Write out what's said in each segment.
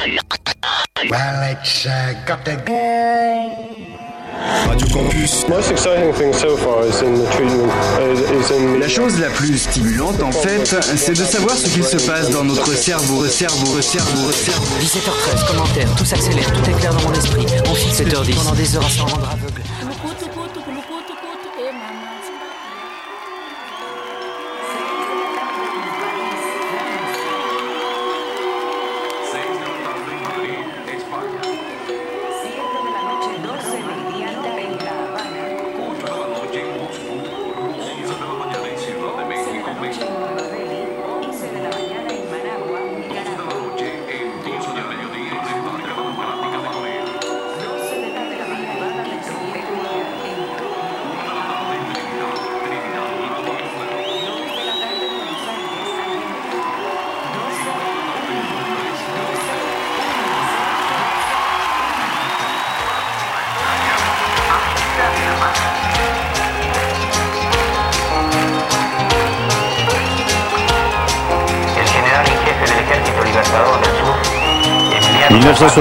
Well, it's uh, got a... Radio Campus. Most exciting thing so far is in the treatment is in La chose la plus stimulante en fait, c'est de savoir ce qu'il se passe dans notre cerveau, cerveau, cerveau, cerveau. 17h13, commentaire, tout s'accélère, tout est clair dans mon esprit. On fixe 7h10 pendant des heures à s'en rendre aveugle.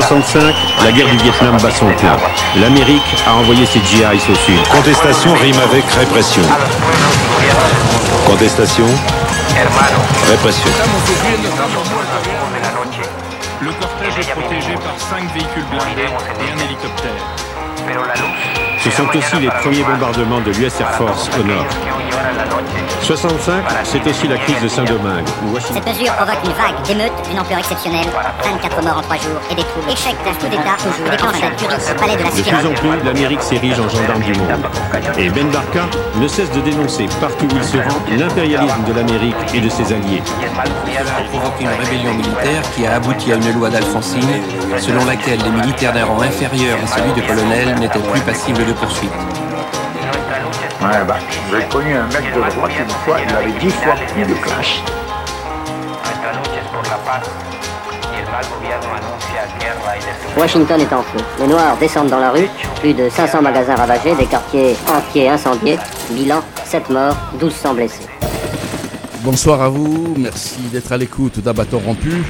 1965, la guerre du Vietnam bat son plein. L'Amérique a envoyé ses GIs au sud. Contestation rime avec répression. Contestation, répression. Le cortège est protégé par cinq véhicules blindés et un hélicoptère. Ce sont aussi les premiers bombardements de l'US Air Force au nord. Que huyeron en la noche. 65, c'est aussi la crise de Saint-Domingue, Cette mesure provoque une vague d'émeutes d'une ampleur exceptionnelle, 24 morts en 3 jours et des troubles. Échec d'un coup d'État toujours déclenche d'un Turin au palais de la De plus en plus, l'Amérique s'érige en gendarme du monde. Et Ben Barka ne cesse de dénoncer partout où il se rend l'impérialisme de l'Amérique et de ses alliés. A provoqué une rébellion militaire qui a abouti à une loi d'Alfonsine selon laquelle les militaires d'un rang inférieur à celui de colonel n'étaient plus passibles de poursuite. Ouais, bah, j'ai connu un mec de droite une fois, il avait dix fois plus de destrucción. Washington est en feu. Les Noirs descendent dans la rue, plus de 500 magasins ravagés, des quartiers entiers incendiés. Bilan, 7 morts, 1200 blessés. Bonsoir à vous, merci d'être à l'écoute d'Abattoir Rompu.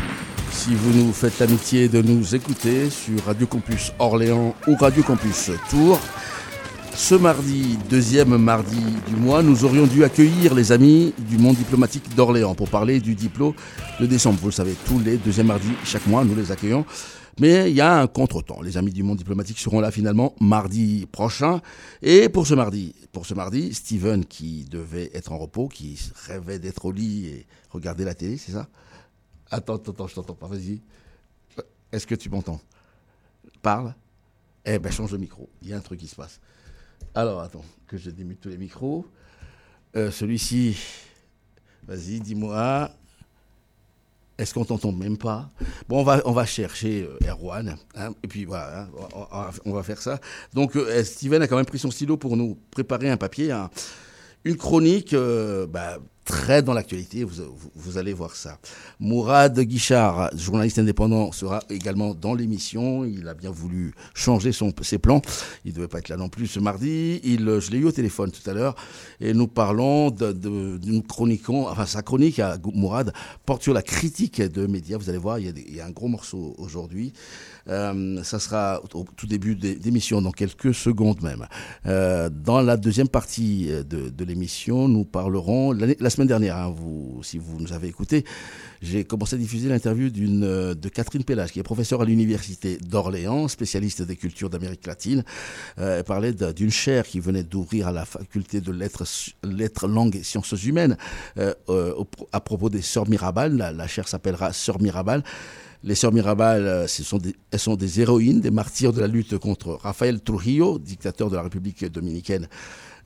Si vous nous faites l'amitié de nous écouter sur Radio Campus Orléans ou Radio Campus Tours, ce mardi, deuxième mardi du mois, nous aurions dû accueillir les amis du monde diplomatique d'Orléans pour parler du diplôme de décembre. Vous le savez, tous les deuxièmes mardis chaque mois, nous les accueillons. Mais il y a un contretemps. Les amis du monde diplomatique seront là finalement mardi prochain. Et pour ce mardi, pour ce mardi, Steven qui devait être en repos, qui rêvait d'être au lit et regarder la télé, c'est ça? Attends, attends, je t'entends pas. Vas-y. Est-ce que tu m'entends? Parle. Eh ben change de micro. Il y a un truc qui se passe. Alors attends, que je démute tous les micros. Euh, Celui-ci, vas-y, dis-moi. Est-ce qu'on t'entend même pas? Bon, on va, chercher euh, Erwan. hein, et puis voilà, hein, on, va faire ça. Donc, euh, Steven a quand même pris son stylo pour nous préparer un papier, un- une chronique bah, très dans l'actualité. Vous, vous- allez voir ça. Mourad Guichard, journaliste indépendant, sera également dans l'émission. Il a bien voulu changer son, ses plans. Il ne devait pas être là non plus ce mardi. Il, euh, je l'ai eu au téléphone tout à l'heure et nous parlons de, d'une chroniquons, enfin sa chronique à Mourad porte sur la critique de médias. Vous allez voir, il y a, un gros morceau aujourd'hui. Euh, ça sera au tout début d'émission, dans quelques secondes même. Euh, dans la deuxième partie euh, de, de l'émission, nous parlerons, la semaine dernière, hein, si vous nous avez écouté, j'ai commencé à diffuser l'interview euh, de Catherine Pellage, qui est professeure à l'université d'Orléans, spécialiste des cultures d'Amérique latine. Euh, elle parlait d'une chaire qui venait d'ouvrir à la faculté de lettres, lettres langues et sciences humaines euh, à propos des sœurs Mirabal. La, chaire s'appellera Sœurs Mirabal. Les sœurs Mirabal, elles sont des héroïnes, des martyrs de la lutte contre Rafael Trujillo, dictateur de la République dominicaine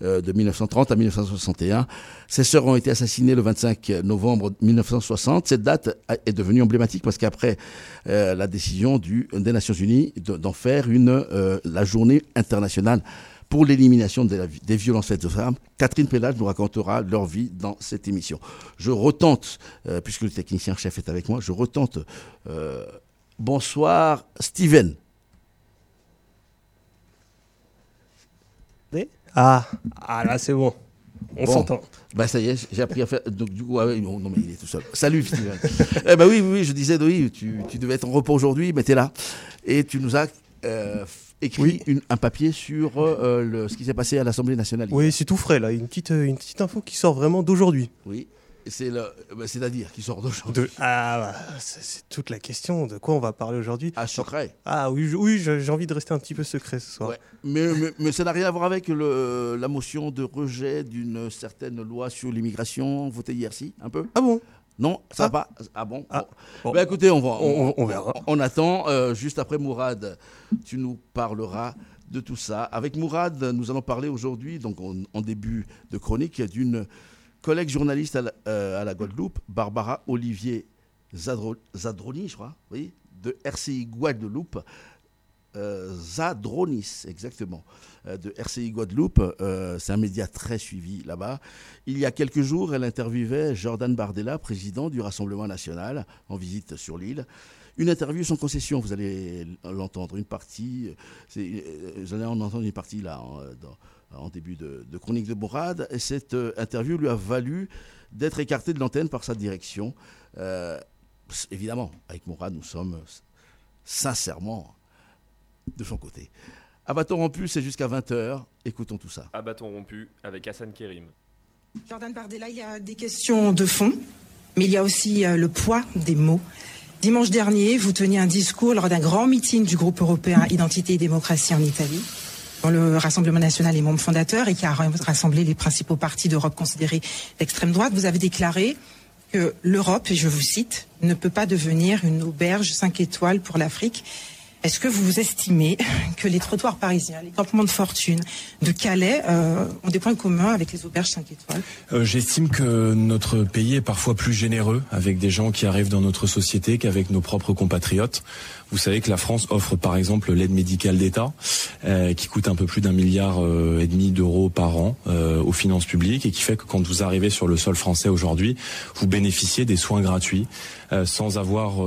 de 1930 à 1961. Ces sœurs ont été assassinées le 25 novembre 1960. Cette date est devenue emblématique parce qu'après euh, la décision des Nations Unies de- d'en faire euh, la journée internationale pour l'élimination des violences faites aux femmes. Catherine Pellage nous racontera leur vie dans cette émission. Je retente, euh, puisque le technicien-chef est avec moi, je retente. euh, bonsoir, Steven. Ah, ah là c'est bon. On Bon. s'entend. Bah ça y est, j'ai appris à faire. Donc du coup, ah ouais, non, non, mais il est tout seul. Salut eh ben oui, oui, oui, je disais, oui, tu, tu devais être en repos aujourd'hui, mais t'es là. Et tu nous as euh, écrit une- un papier sur euh, le, ce qui s'est passé à l'Assemblée nationale. Oui, c'est tout frais là, une petite, euh, une petite info qui sort vraiment d'aujourd'hui. Oui. C'est le, bah, c'est-à-dire qui sort d'aujourd'hui. De... Ah, bah, c'est toute la question. De quoi on va parler aujourd'hui? Ah, secret. Ah oui, je- oui, j'ai envie de rester un petit peu secret ce soir. Ouais. Mais, mais, mais ça n'a rien à voir avec le, la motion de rejet d'une certaine loi sur l'immigration votée hier, si, un peu? Ah bon? Non, ça Ah. va pas Ah bon, Ah, Bon. bon. Bah, écoutez, on va, On- on- on verra. On, attend. euh, juste après Mourad, tu nous parleras de tout ça. Avec Mourad, nous allons parler aujourd'hui, donc en, en début de chronique, d'une collègue journaliste à la, euh, à la Guadeloupe, Barbara Olivier Zadro- Zadroni, je crois, oui, de RCI Guadeloupe. Euh, Zadronis, exactement, euh, de RCI Guadeloupe. C'est un média très suivi là-bas. Il y a quelques jours, elle interviewait Jordan Bardella, président du Rassemblement national, en visite sur l'île. Une interview sans concession, vous allez l'entendre. Une partie, vous allez en entendre une partie là, en début de, de chronique de Bourrade. Et cette euh, interview lui a valu d'être écarté de l'antenne par sa direction. Euh, évidemment, avec Mourad, nous sommes sincèrement de son côté. À bâton rompu, c'est jusqu'à 20h. Écoutons tout ça. À bâton rompu avec Hassan Kérim. Jordan Bardella, il y a des questions de fond, mais il y a aussi euh, le poids des mots. Dimanche dernier, vous teniez un discours lors d'un grand meeting du groupe européen Identité et démocratie en Italie, dont le Rassemblement national est membre fondateur et qui a rassemblé les principaux partis d'Europe considérés d'extrême droite. Vous avez déclaré que l'Europe, je vous cite, ne peut pas devenir une auberge 5 étoiles pour l'Afrique. Est-ce que vous estimez que les trottoirs parisiens, les campements de fortune de Calais euh, ont des points communs avec les auberges 5 étoiles? Euh, J'estime que notre pays est parfois plus généreux avec des gens qui arrivent dans notre société qu'avec nos propres compatriotes. Vous savez que la France offre par exemple l'aide médicale d'État, euh, qui coûte un peu plus d'un milliard euh, et demi d'euros par an euh, aux finances publiques et qui fait que quand vous arrivez sur le sol français aujourd'hui, vous bénéficiez des soins gratuits sans avoir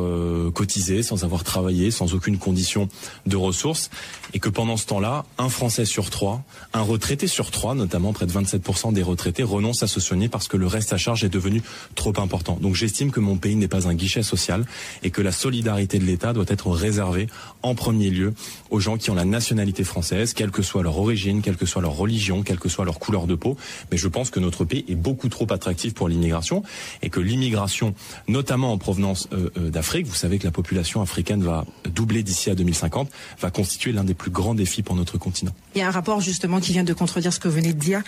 cotisé, sans avoir travaillé, sans aucune condition de ressources, et que pendant ce temps-là, un Français sur trois, un retraité sur trois, notamment près de 27% des retraités, renoncent à se soigner parce que le reste à charge est devenu trop important. Donc j'estime que mon pays n'est pas un guichet social et que la solidarité de l'État doit être réservée en premier lieu aux gens qui ont la nationalité française, quelle que soit leur origine, quelle que soit leur religion, quelle que soit leur couleur de peau. Mais je pense que notre pays est beaucoup trop attractif pour l'immigration et que l'immigration, notamment en provenance euh, euh, d'Afrique, vous savez que la population africaine va doubler d'ici à 2050, va constituer l'un des plus grands défis pour notre continent. Il y a un rapport justement qui vient de contredire ce que vous venez de dire,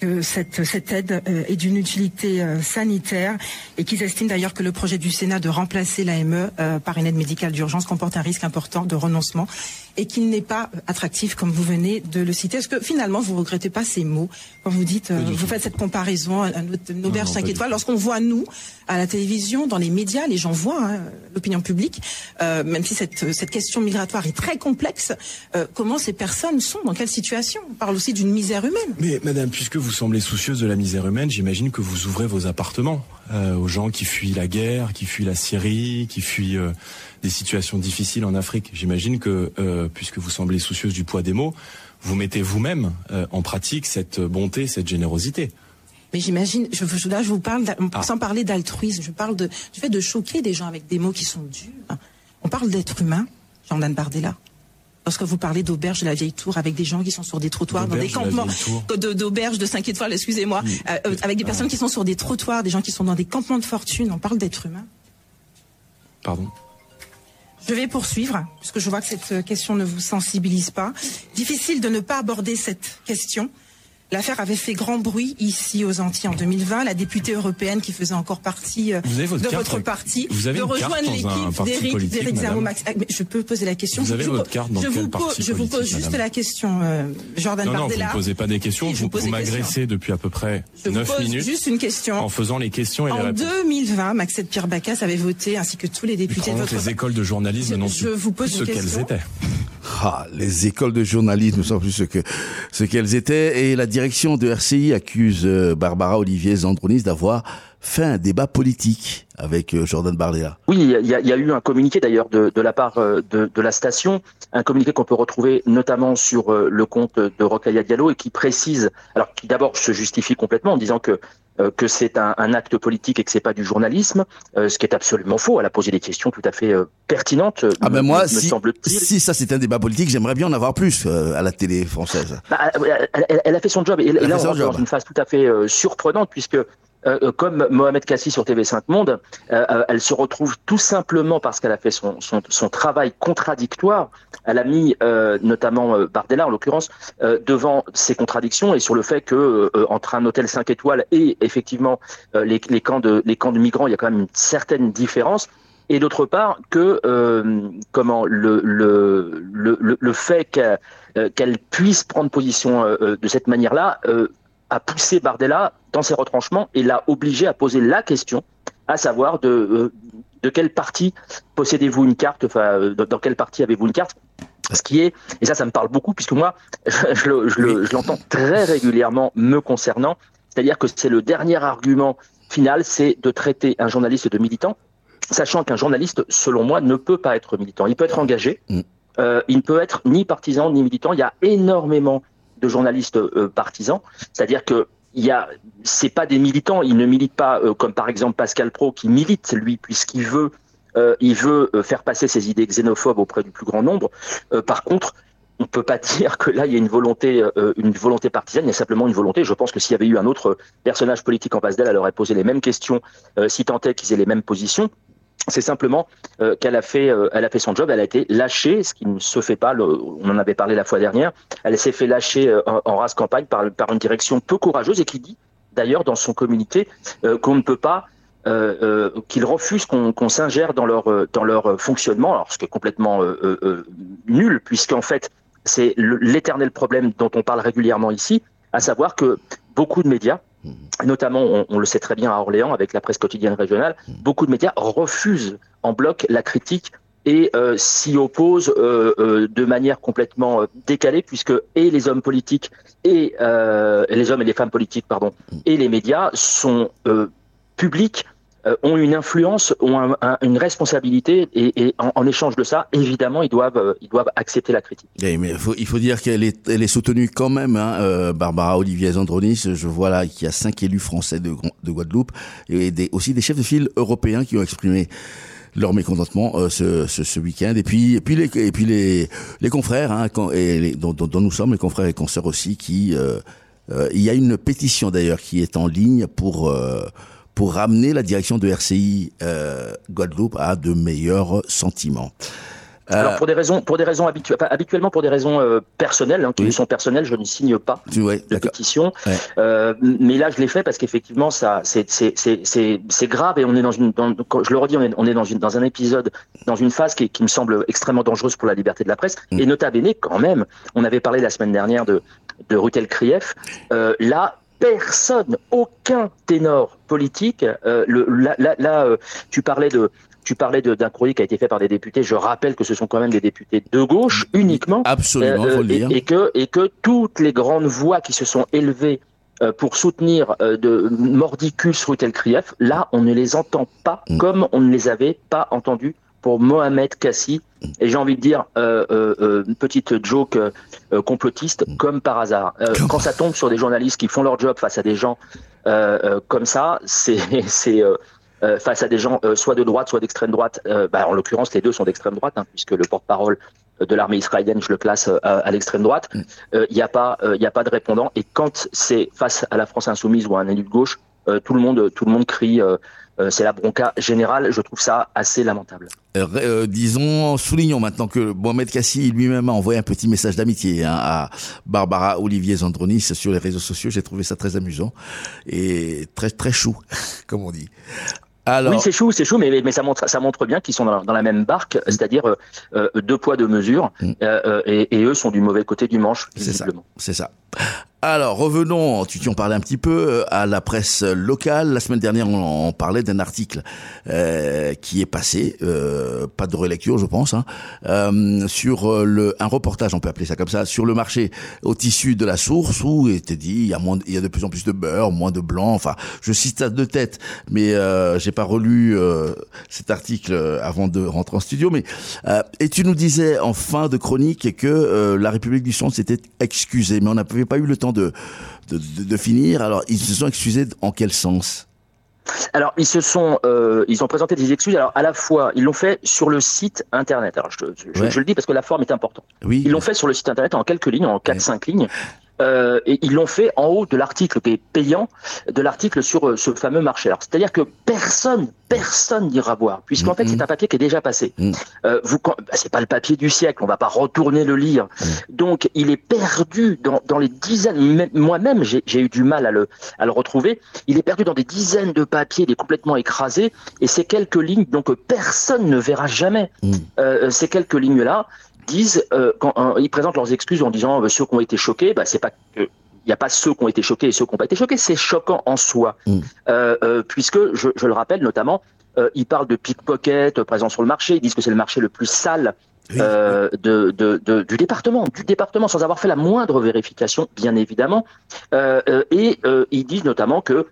que cette, cette aide euh, est d'une utilité euh, sanitaire et qu'ils estiment d'ailleurs que le projet du Sénat de remplacer l'AME euh, par une aide médicale d'urgence comporte un risque important de renoncement et qu'il n'est pas attractif comme vous venez de le citer. Est-ce que finalement vous regrettez pas ces mots quand vous dites, euh, vous faites cette comparaison à notre- une auberge non, 5 pas du étoiles lorsqu'on voit nous à la télévision, dans les médias, les gens voient hein, l'opinion publique, euh, même si cette, cette question migratoire est très complexe, euh, comment ces personnes sont, dans quelle situation? On parle aussi d'une misère humaine. Mais madame, puisque vous semblez soucieuse de la misère humaine, j'imagine que vous ouvrez vos appartements euh, aux gens qui fuient la guerre, qui fuient la Syrie, qui fuient euh, des situations difficiles en Afrique. J'imagine que, euh, puisque vous semblez soucieuse du poids des mots, vous mettez vous-même euh, en pratique cette bonté, cette générosité. Mais j'imagine, je, là je vous parle, d'a- sans parler d'altruisme, je parle de, du fait de choquer des gens avec des mots qui sont durs. On parle d'être humain, Jordan Bardella. Lorsque vous parlez d'auberge de la vieille tour avec des gens qui sont sur des trottoirs, dans des campements, d'auberge de 5 étoiles, excusez-moi, euh, euh, avec des personnes qui sont sur des trottoirs, des gens qui sont dans des campements de fortune, on parle d'être humain. Pardon. Je vais poursuivre, puisque je vois que cette question ne vous sensibilise pas. Difficile de ne pas aborder cette question. L'affaire avait fait grand bruit ici aux Antilles en 2020. La députée européenne qui faisait encore partie euh, Vous votre de carte, votre parti, vous avez de rejoindre l'équipe d'Éric Zermax. Ah, Je peux poser la question. Vous Je- avez je votre vous- carte dans je quel vous parti Je vous pose juste madame la question, euh, Jordan non, non, vous Bardella. ne posez pas des questions, vous, vous vous m'agressez depuis à peu près Je vous 9 pose minutes juste une question. en faisant les questions et les En réponses. 2020, Maxette Pierre Bacas avait voté, ainsi que tous les députés de votre les écoles de journalisme n'ont su vous pose ce qu'elles étaient. Ah, les écoles de journalisme ne sont plus ce que ce qu'elles étaient. Et la direction de RCI accuse euh, Barbara Olivier Zandronis d'avoir fait un débat politique avec euh, Jordan Bardella. Oui, il y, a, y a eu un communiqué d'ailleurs de, de, la part euh, de, de, la station, un communiqué qu'on peut retrouver notamment sur euh, le compte de Rokhaya Diallo et qui précise, alors qui d'abord se justifie complètement en disant que que c'est un, un, acte politique et que c'est pas du journalisme, ce qui est absolument faux. Elle a posé des questions tout à fait pertinentes. Ah ben moi, si, si ça c'est un débat politique, j'aimerais bien en avoir plus à la télé française. Bah, elle, elle, a fait son job et, et là on rentre dans une phase tout à fait surprenante puisque euh, comme Mohamed Kassi sur TV5 Monde, euh, euh, elle se retrouve tout simplement parce qu'elle a fait son, son, son, travail contradictoire. Elle a mis euh, notamment Bardella, en l'occurrence, devant ces contradictions et sur le fait que entre un hôtel 5 étoiles et effectivement les, les, camps de, les camps de migrants, il y a quand même une certaine différence. Et d'autre part que comment le, le, le, le fait qu'elle puisse prendre position de cette manière-là a poussé Bardella dans ses retranchements et l'a obligé à poser la question, à savoir de, euh, de quelle partie possédez-vous une carte, enfin, euh, dans quelle partie avez-vous une carte? Ce qui est, et ça, ça me parle beaucoup, puisque moi, je, je l'entends très régulièrement me concernant, c'est-à-dire que c'est le dernier argument final, c'est de traiter un journaliste de militant, sachant qu'un journaliste, selon moi, ne peut pas être militant. Il peut être engagé, mm. euh, il ne peut être ni partisan ni militant. Il y a énormément de journalistes euh, partisans, c'est-à-dire que il y a, c'est pas des militants, ils ne militent pas euh, comme par exemple Pascal Pro qui milite lui puisqu'il veut, euh, veut faire passer ses idées xénophobes auprès du plus grand nombre. par contre, on peut pas dire que là il y a une volonté, une volonté partisane, il y a simplement une volonté. Je pense que s'il y avait eu un autre personnage politique en face d'elle, elle aurait posé les mêmes questions, si tant est qu'ils aient les mêmes positions c'est simplement euh, qu'elle a fait, euh, elle a fait son job, elle a été lâchée, ce qui ne se fait pas. On en avait parlé la fois dernière. Elle s'est fait lâcher euh, en, en, race campagne par, une direction peu courageuse et qui dit d'ailleurs dans son communiqué qu'on ne peut pas, qu'ils refusent qu'on qu s'ingère dans leur fonctionnement. Alors ce qui est complètement nul puisqu'en fait c'est l'éternel problème dont on parle régulièrement ici, à savoir que beaucoup de médias. Notamment, on, on, le sait très bien à Orléans avec la presse quotidienne régionale, mmh. beaucoup de médias refusent en bloc la critique et euh, s'y opposent euh, euh, de manière complètement décalée puisque et les hommes politiques et les hommes et les femmes politiques pardon mmh. et les médias sont publics euh, ont une influence, ont un, un, une responsabilité, et, et en, en, échange de ça, évidemment, ils doivent, euh, ils doivent accepter la critique. Et mais faut, il faut dire qu'elle est, elle est soutenue quand même, hein, euh, Barbara Olivier Zandronis. Je vois là qu'il y a cinq élus français de, de Guadeloupe et des, aussi des chefs de file européens qui ont exprimé leur mécontentement euh, ce, ce, ce week-end et puis et puis les et puis les les confrères hein, et les, dont, dont, nous sommes les confrères et consoeurs aussi qui euh, euh, il y a une pétition d'ailleurs qui est en ligne pour euh, pour ramener la direction de RCI euh, Guadeloupe à de meilleurs sentiments. Euh... Alors pour des raisons, pour des raisons habituellement pour des raisons euh, personnelles, hein, qui oui. sont personnelles, je ne signe pas ouais, la pétition. Euh, mais là, je l'ai fait parce qu'effectivement, ça, c'est c'est grave et on est dans une, dans, je le redis, on est, on est dans une dans un épisode, dans une phase qui, qui me semble extrêmement dangereuse pour la liberté de la presse. Mm. Et nota bene, quand même, on avait parlé la semaine dernière de de Rutel Krief. Euh, là, personne, aucun ténor politique. Euh, le, là, là, là euh, tu parlais de tu parlais d'un courrier qui a été fait par des députés. Je rappelle que ce sont quand même des députés de gauche uniquement. Absolument, euh, faut le dire. Et, et, que et que toutes les grandes voix qui se sont élevées euh, pour soutenir euh, de Mordicus Rutel-Krief, là, on ne les entend pas mm. comme on ne les avait pas entendus pour Mohamed Kassi. Et j'ai envie de dire, euh, euh, une petite joke euh, complotiste, mm. comme par hasard. quand ça tombe sur des journalistes qui font leur job face à des gens comme ça, c'est face à des gens soit de droite, soit d'extrême droite. Bah, en l'occurrence, les deux sont d'extrême droite, hein, puisque le porte-parole de l'armée israélienne, je le classe à, à l'extrême droite. Il mm. n'y a pas, il a pas de répondant. Et quand c'est face à la France insoumise ou à un élu de gauche, tout le monde, tout le monde crie euh, c'est la bronca générale. Je trouve ça assez lamentable. Euh, euh, disons, soulignons maintenant que Mohamed Kassi lui-même a envoyé un petit message d'amitié hein, à Barbara Olivier Zandronis sur les réseaux sociaux. J'ai trouvé ça très amusant et très très chou, comme on dit. Alors... Oui, c'est chou, c'est chou, mais, mais ça montre, ça montre bien qu'ils sont dans, dans, la même barque, c'est-à-dire euh, deux poids, deux mesures, mm. euh, et, et, eux sont du mauvais côté du manche, visiblement. C'est ça. Alors revenons, tu en parlais un petit peu euh, à la presse locale. La semaine dernière, on, on parlait d'un article euh, qui est passé, euh, pas de relecture, je pense, hein, euh, sur euh, le un reportage, on peut appeler ça comme ça, sur le marché au tissu de la source où il était dit il y a moins, il y a de plus en plus de beurre, moins de blanc. Enfin, je cite ça de tête, mais euh, j'ai pas relu cet article avant de rentrer en studio. Mais et tu nous disais en fin de chronique que la République du Centre s'était excusée, mais on n'avait pas eu le temps de, de, de, finir. Alors, ils se sont excusés en quel sens? Alors ils se sont, euh, ils ont présenté des excuses. Alors à la fois, ils l'ont fait sur le site internet. Alors je, je, je, le dis parce que la forme est importante. Oui. Ils l'ont fait sur le site internet en quelques lignes, en 4-5 lignes. Euh, et ils l'ont fait en haut de l'article qui est payant, de l'article sur euh, ce fameux marché. Alors, c'est-à-dire que personne, personne n'ira voir, puisqu'en fait, c'est un papier qui est déjà passé. Euh, vous, bah, c'est pas le papier du siècle, on va pas retourner le lire. Donc, il est perdu dans, dans les dizaines. Moi-même, j'ai eu du mal à le, à le retrouver. Il est perdu dans des dizaines de papiers, il est complètement écrasé, et ces quelques lignes, donc personne ne verra jamais euh, ces quelques lignes-là disent, euh, quand euh, ils présentent leurs excuses en disant euh, ceux qui ont été choqués, bah, c'est pas que il n'y a pas ceux qui ont été choqués et ceux qui n'ont pas été choqués, c'est choquant en soi, Mm. euh, euh, puisque je, je le rappelle notamment, euh, ils parlent de pickpocket euh, présent sur le marché, ils disent que c'est le marché le plus sale euh, de, de, de- du département, du département, sans avoir fait la moindre vérification, bien évidemment, et euh, ils disent notamment que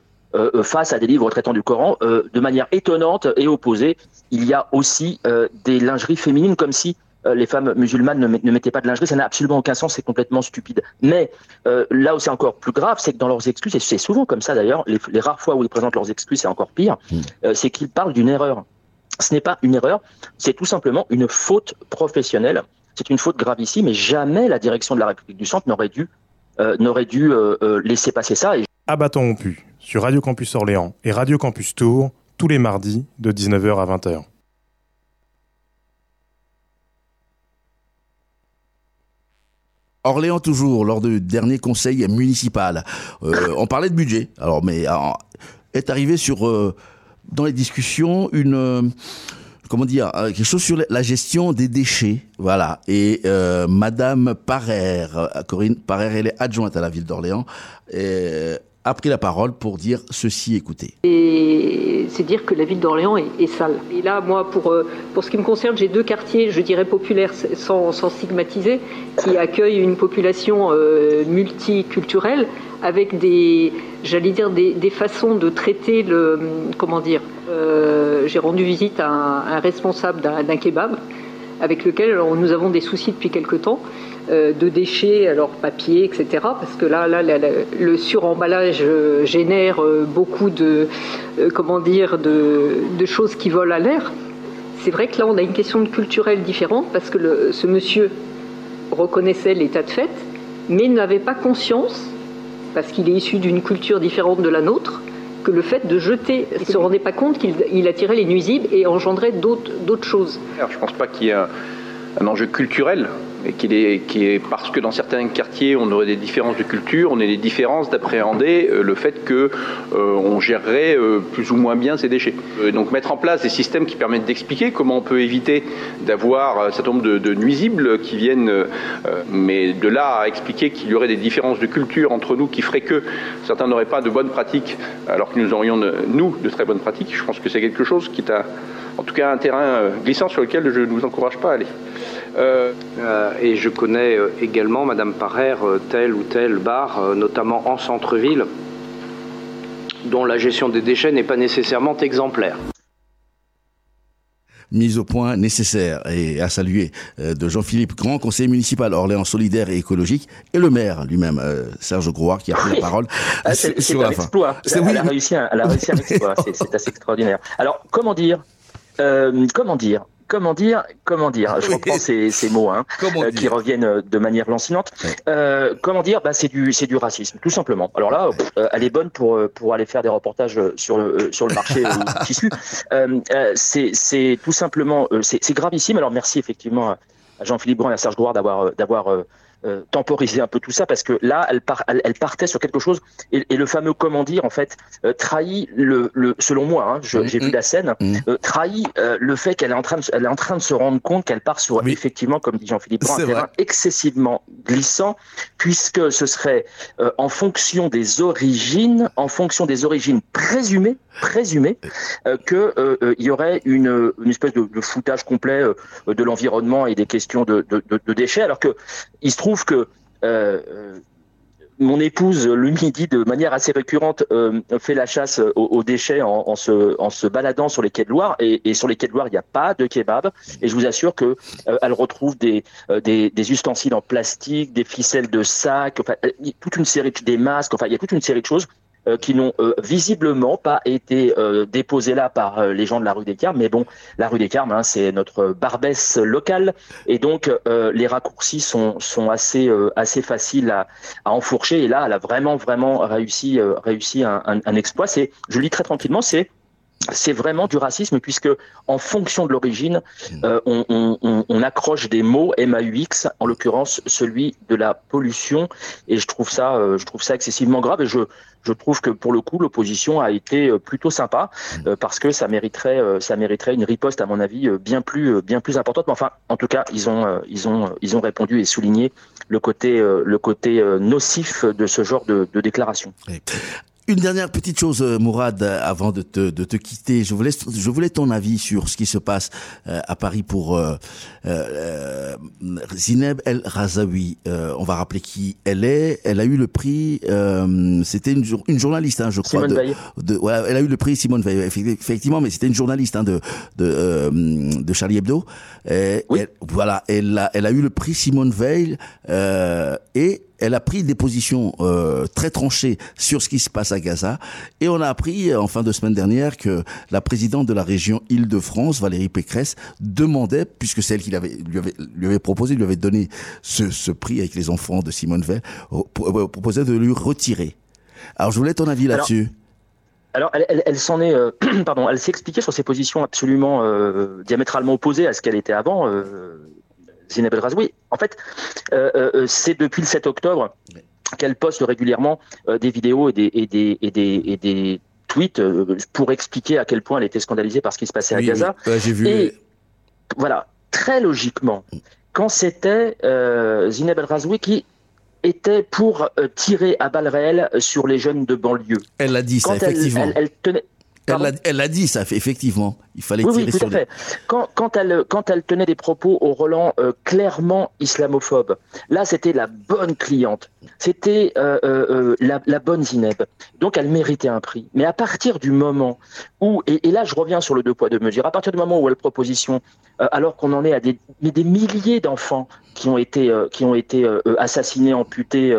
face à des livres traitant du Coran, euh, de manière étonnante et opposée, il y a aussi euh, des lingeries féminines, comme si les femmes musulmanes ne, met- ne mettaient pas de lingerie. Ça n'a absolument aucun sens, c'est complètement stupide. Mais euh, là où c'est encore plus grave, c'est que dans leurs excuses, et c'est souvent comme ça d'ailleurs, les, les rares fois où ils présentent leurs excuses, c'est encore pire, euh, c'est qu'ils parlent d'une erreur. Ce n'est pas une erreur, c'est tout simplement une faute professionnelle. C'est une faute gravissime et jamais la direction de la République du Centre n'aurait dû, euh, n'aurait dû euh, euh, laisser passer ça. Et À bâton rompu, sur Radio Campus Orléans et Radio Campus Tours, tous les mardis de 19h à 20h. Orléans toujours, lors du dernier conseil municipal. Euh, on parlait de budget. Alors, mais euh, est arrivé sur euh, dans les discussions une euh, comment dire euh, quelque chose sur la- gestion des déchets. Voilà. Et euh, Madame Parer, Corinne Parer, elle est adjointe à la ville d'Orléans, euh, a pris la parole pour dire ceci. Écoutez. C'est dire que la ville d'Orléans est, sale. Et là, moi, pour, euh, pour ce qui me concerne, j'ai deux quartiers, je dirais populaires, sans, sans stigmatiser, qui accueillent une population euh, multiculturelle avec des, j'allais dire, des, des façons de traiter le, comment dire, euh, j'ai rendu visite à un, responsable d'un kebab avec lequel nous avons des soucis depuis quelque temps de déchets, alors papier, etc. Parce que là, là, le suremballage euh, génère euh, beaucoup de, euh, comment dire, de, choses qui volent à l'air. C'est vrai que là, on a une question culturelle différente parce que ce monsieur reconnaissait l'état de fait, mais n'avait pas conscience, parce qu'il est issu d'une culture différente de la nôtre, que le fait de jeter, il ne se rendait pas compte qu'il il attirait les nuisibles et engendrait d'autres choses. Alors, je ne pense pas qu'il y ait un enjeu culturel, mais qu'il est, est parce que dans certains quartiers on aurait des différences de culture, on a des différences d'appréhender euh, le fait que euh, on gérerait euh, plus ou moins bien ces déchets. Euh, donc mettre en place des systèmes qui permettent d'expliquer comment on peut éviter d'avoir un certain nombre de, de nuisibles qui viennent, euh, mais de là à expliquer qu'il y aurait des différences de culture entre nous qui feraient que certains n'auraient pas de bonnes pratiques alors que nous aurions nous de très bonnes pratiques. Je pense que c'est quelque chose qui est en tout cas un terrain glissant sur lequel je ne vous encourage pas à aller. Euh, et je connais euh, également, Madame Parer, euh, tel ou tel bar, euh, notamment en centre-ville, dont la gestion des déchets n'est pas nécessairement exemplaire. mise au point nécessaire et à saluer euh, de Jean-Philippe Grand, conseiller municipal Orléans solidaire et écologique, et le maire lui-même, euh, Serge Grouard, qui a pris la parole Ah, c'est c'est sur un la fin. exploit. C'est- Elle, oui, a réussi un, elle a réussi un exploit. C'est- C'est assez extraordinaire. Alors, comment dire Euh, Comment dire Comment dire Comment dire Je reprends ces, ces mots hein, euh, qui reviennent euh, de manière lancinante. Euh, comment dire bah, C'est du, c'est du racisme, tout simplement. Alors là, pff, elle est bonne pour, pour aller faire des reportages sur le, sur le marché du tissu. Euh, c'est c'est tout simplement, c'est gravissime. Alors merci effectivement à Jean-Philippe Grand et à Serge Gouard d'avoir d'avoir euh, euh, temporiser un peu tout ça parce que là, elle, part, elle, partait sur quelque chose et, le fameux comment dire en fait euh, trahit le, le, selon moi, hein, j'ai vu la scène, mm-hmm. trahit le fait qu'elle est en train de, elle est en train de se rendre compte qu'elle part sur effectivement, comme dit Jean-Philippe, un terrain excessivement glissant puisque ce serait en fonction des origines, en fonction des origines présumées, présumées, que il y aurait une, une espèce de, de foutage complet de l'environnement et des questions de, de, de, déchets, alors que il se trouve que euh, euh, mon épouse, le midi, de manière assez récurrente, euh, fait la chasse aux, déchets en, se, en, se, baladant sur les quais de Loire. Et, sur les quais de Loire, il n'y a pas de kebab. Et je vous assure que elle retrouve des, des, des, ustensiles en plastique, des ficelles de sac, enfin, toute une série, des masques. Enfin, il y a toute une série de choses euh, qui n'ont euh, visiblement pas été euh, déposés là par les gens de la rue des Carmes. Mais bon, la rue des Carmes, hein, c'est notre barbesse locale, et donc les raccourcis sont, sont assez, assez faciles à, à, enfourcher. Et là, elle a vraiment, vraiment réussi, réussi un, un, un exploit. C'est, je lis très tranquillement, c'est c'est vraiment du racisme puisque en fonction de l'origine, euh, on, on, on, accroche des mots MAUX, en l'occurrence celui de la pollution, et je trouve ça, euh, je trouve ça excessivement grave. Et je, je trouve que pour le coup, l'opposition a été euh, plutôt sympa mmh. parce que ça mériterait, ça mériterait une riposte à mon avis bien plus, bien plus importante. Mais enfin, en tout cas, ils ont, ils ont, ils ont répondu et souligné le côté, le côté nocif de ce genre de, de déclaration. Une dernière petite chose, euh, Mourad, avant de te, de te quitter. Je voulais, je voulais ton avis sur ce qui se passe euh, à Paris pour euh, euh, Zineb El Razaoui. on va rappeler qui elle est. Elle a eu le prix. c'était une, une journaliste, hein, je crois. Simone Veil. De, ouais, elle a eu le prix Simone Veil, effectivement, mais c'était une journaliste hein, de de, de Charlie Hebdo. oui. voilà, elle a, elle a eu le prix Simone Veil et elle a pris des positions euh, très tranchées sur ce qui se passe à Gaza. Et on a appris en fin de semaine dernière que la présidente de la région Île-de-France, Valérie Pécresse, demandait, puisque c'est elle qui lui avait, lui avait proposé, lui avait donné ce, ce prix avec les enfants de Simone Veil, euh, euh, proposait de lui retirer. Alors je voulais ton avis là-dessus. Alors, elle, elle, elle s'en est, euh, pardon, elle s'est expliquée sur ses positions absolument euh, diamétralement opposées à ce qu'elle était avant. Euh, Zineb El Razoui. En fait, euh, euh, euh, c'est depuis le 7 octobre qu'elle poste régulièrement des vidéos et des, et des, et des, et des tweets pour expliquer à quel point elle était scandalisée par ce qui se passait à Gaza. j'ai vu. Et voilà, très logiquement, quand c'était Zineb El Razoui qui était pour tirer à balles réelles sur les jeunes de banlieue. Elle l'a dit, ça, effectivement. Elle, elle, tenait, elle l'a dit, ça fait effectivement. Il fallait tirer oui, tout à fait. Quand, quand, elle, quand elle tenait des propos au Roland euh, clairement islamophobes, là c'était la bonne cliente, c'était euh, euh, la, la, bonne Zineb. Donc elle méritait un prix. Mais à partir du moment où, et, et, là je reviens sur le deux poids deux mesures, à partir du moment où elle proposition, alors qu'on en est à des, mais des milliers d'enfants qui ont été, qui ont été assassinés, amputés,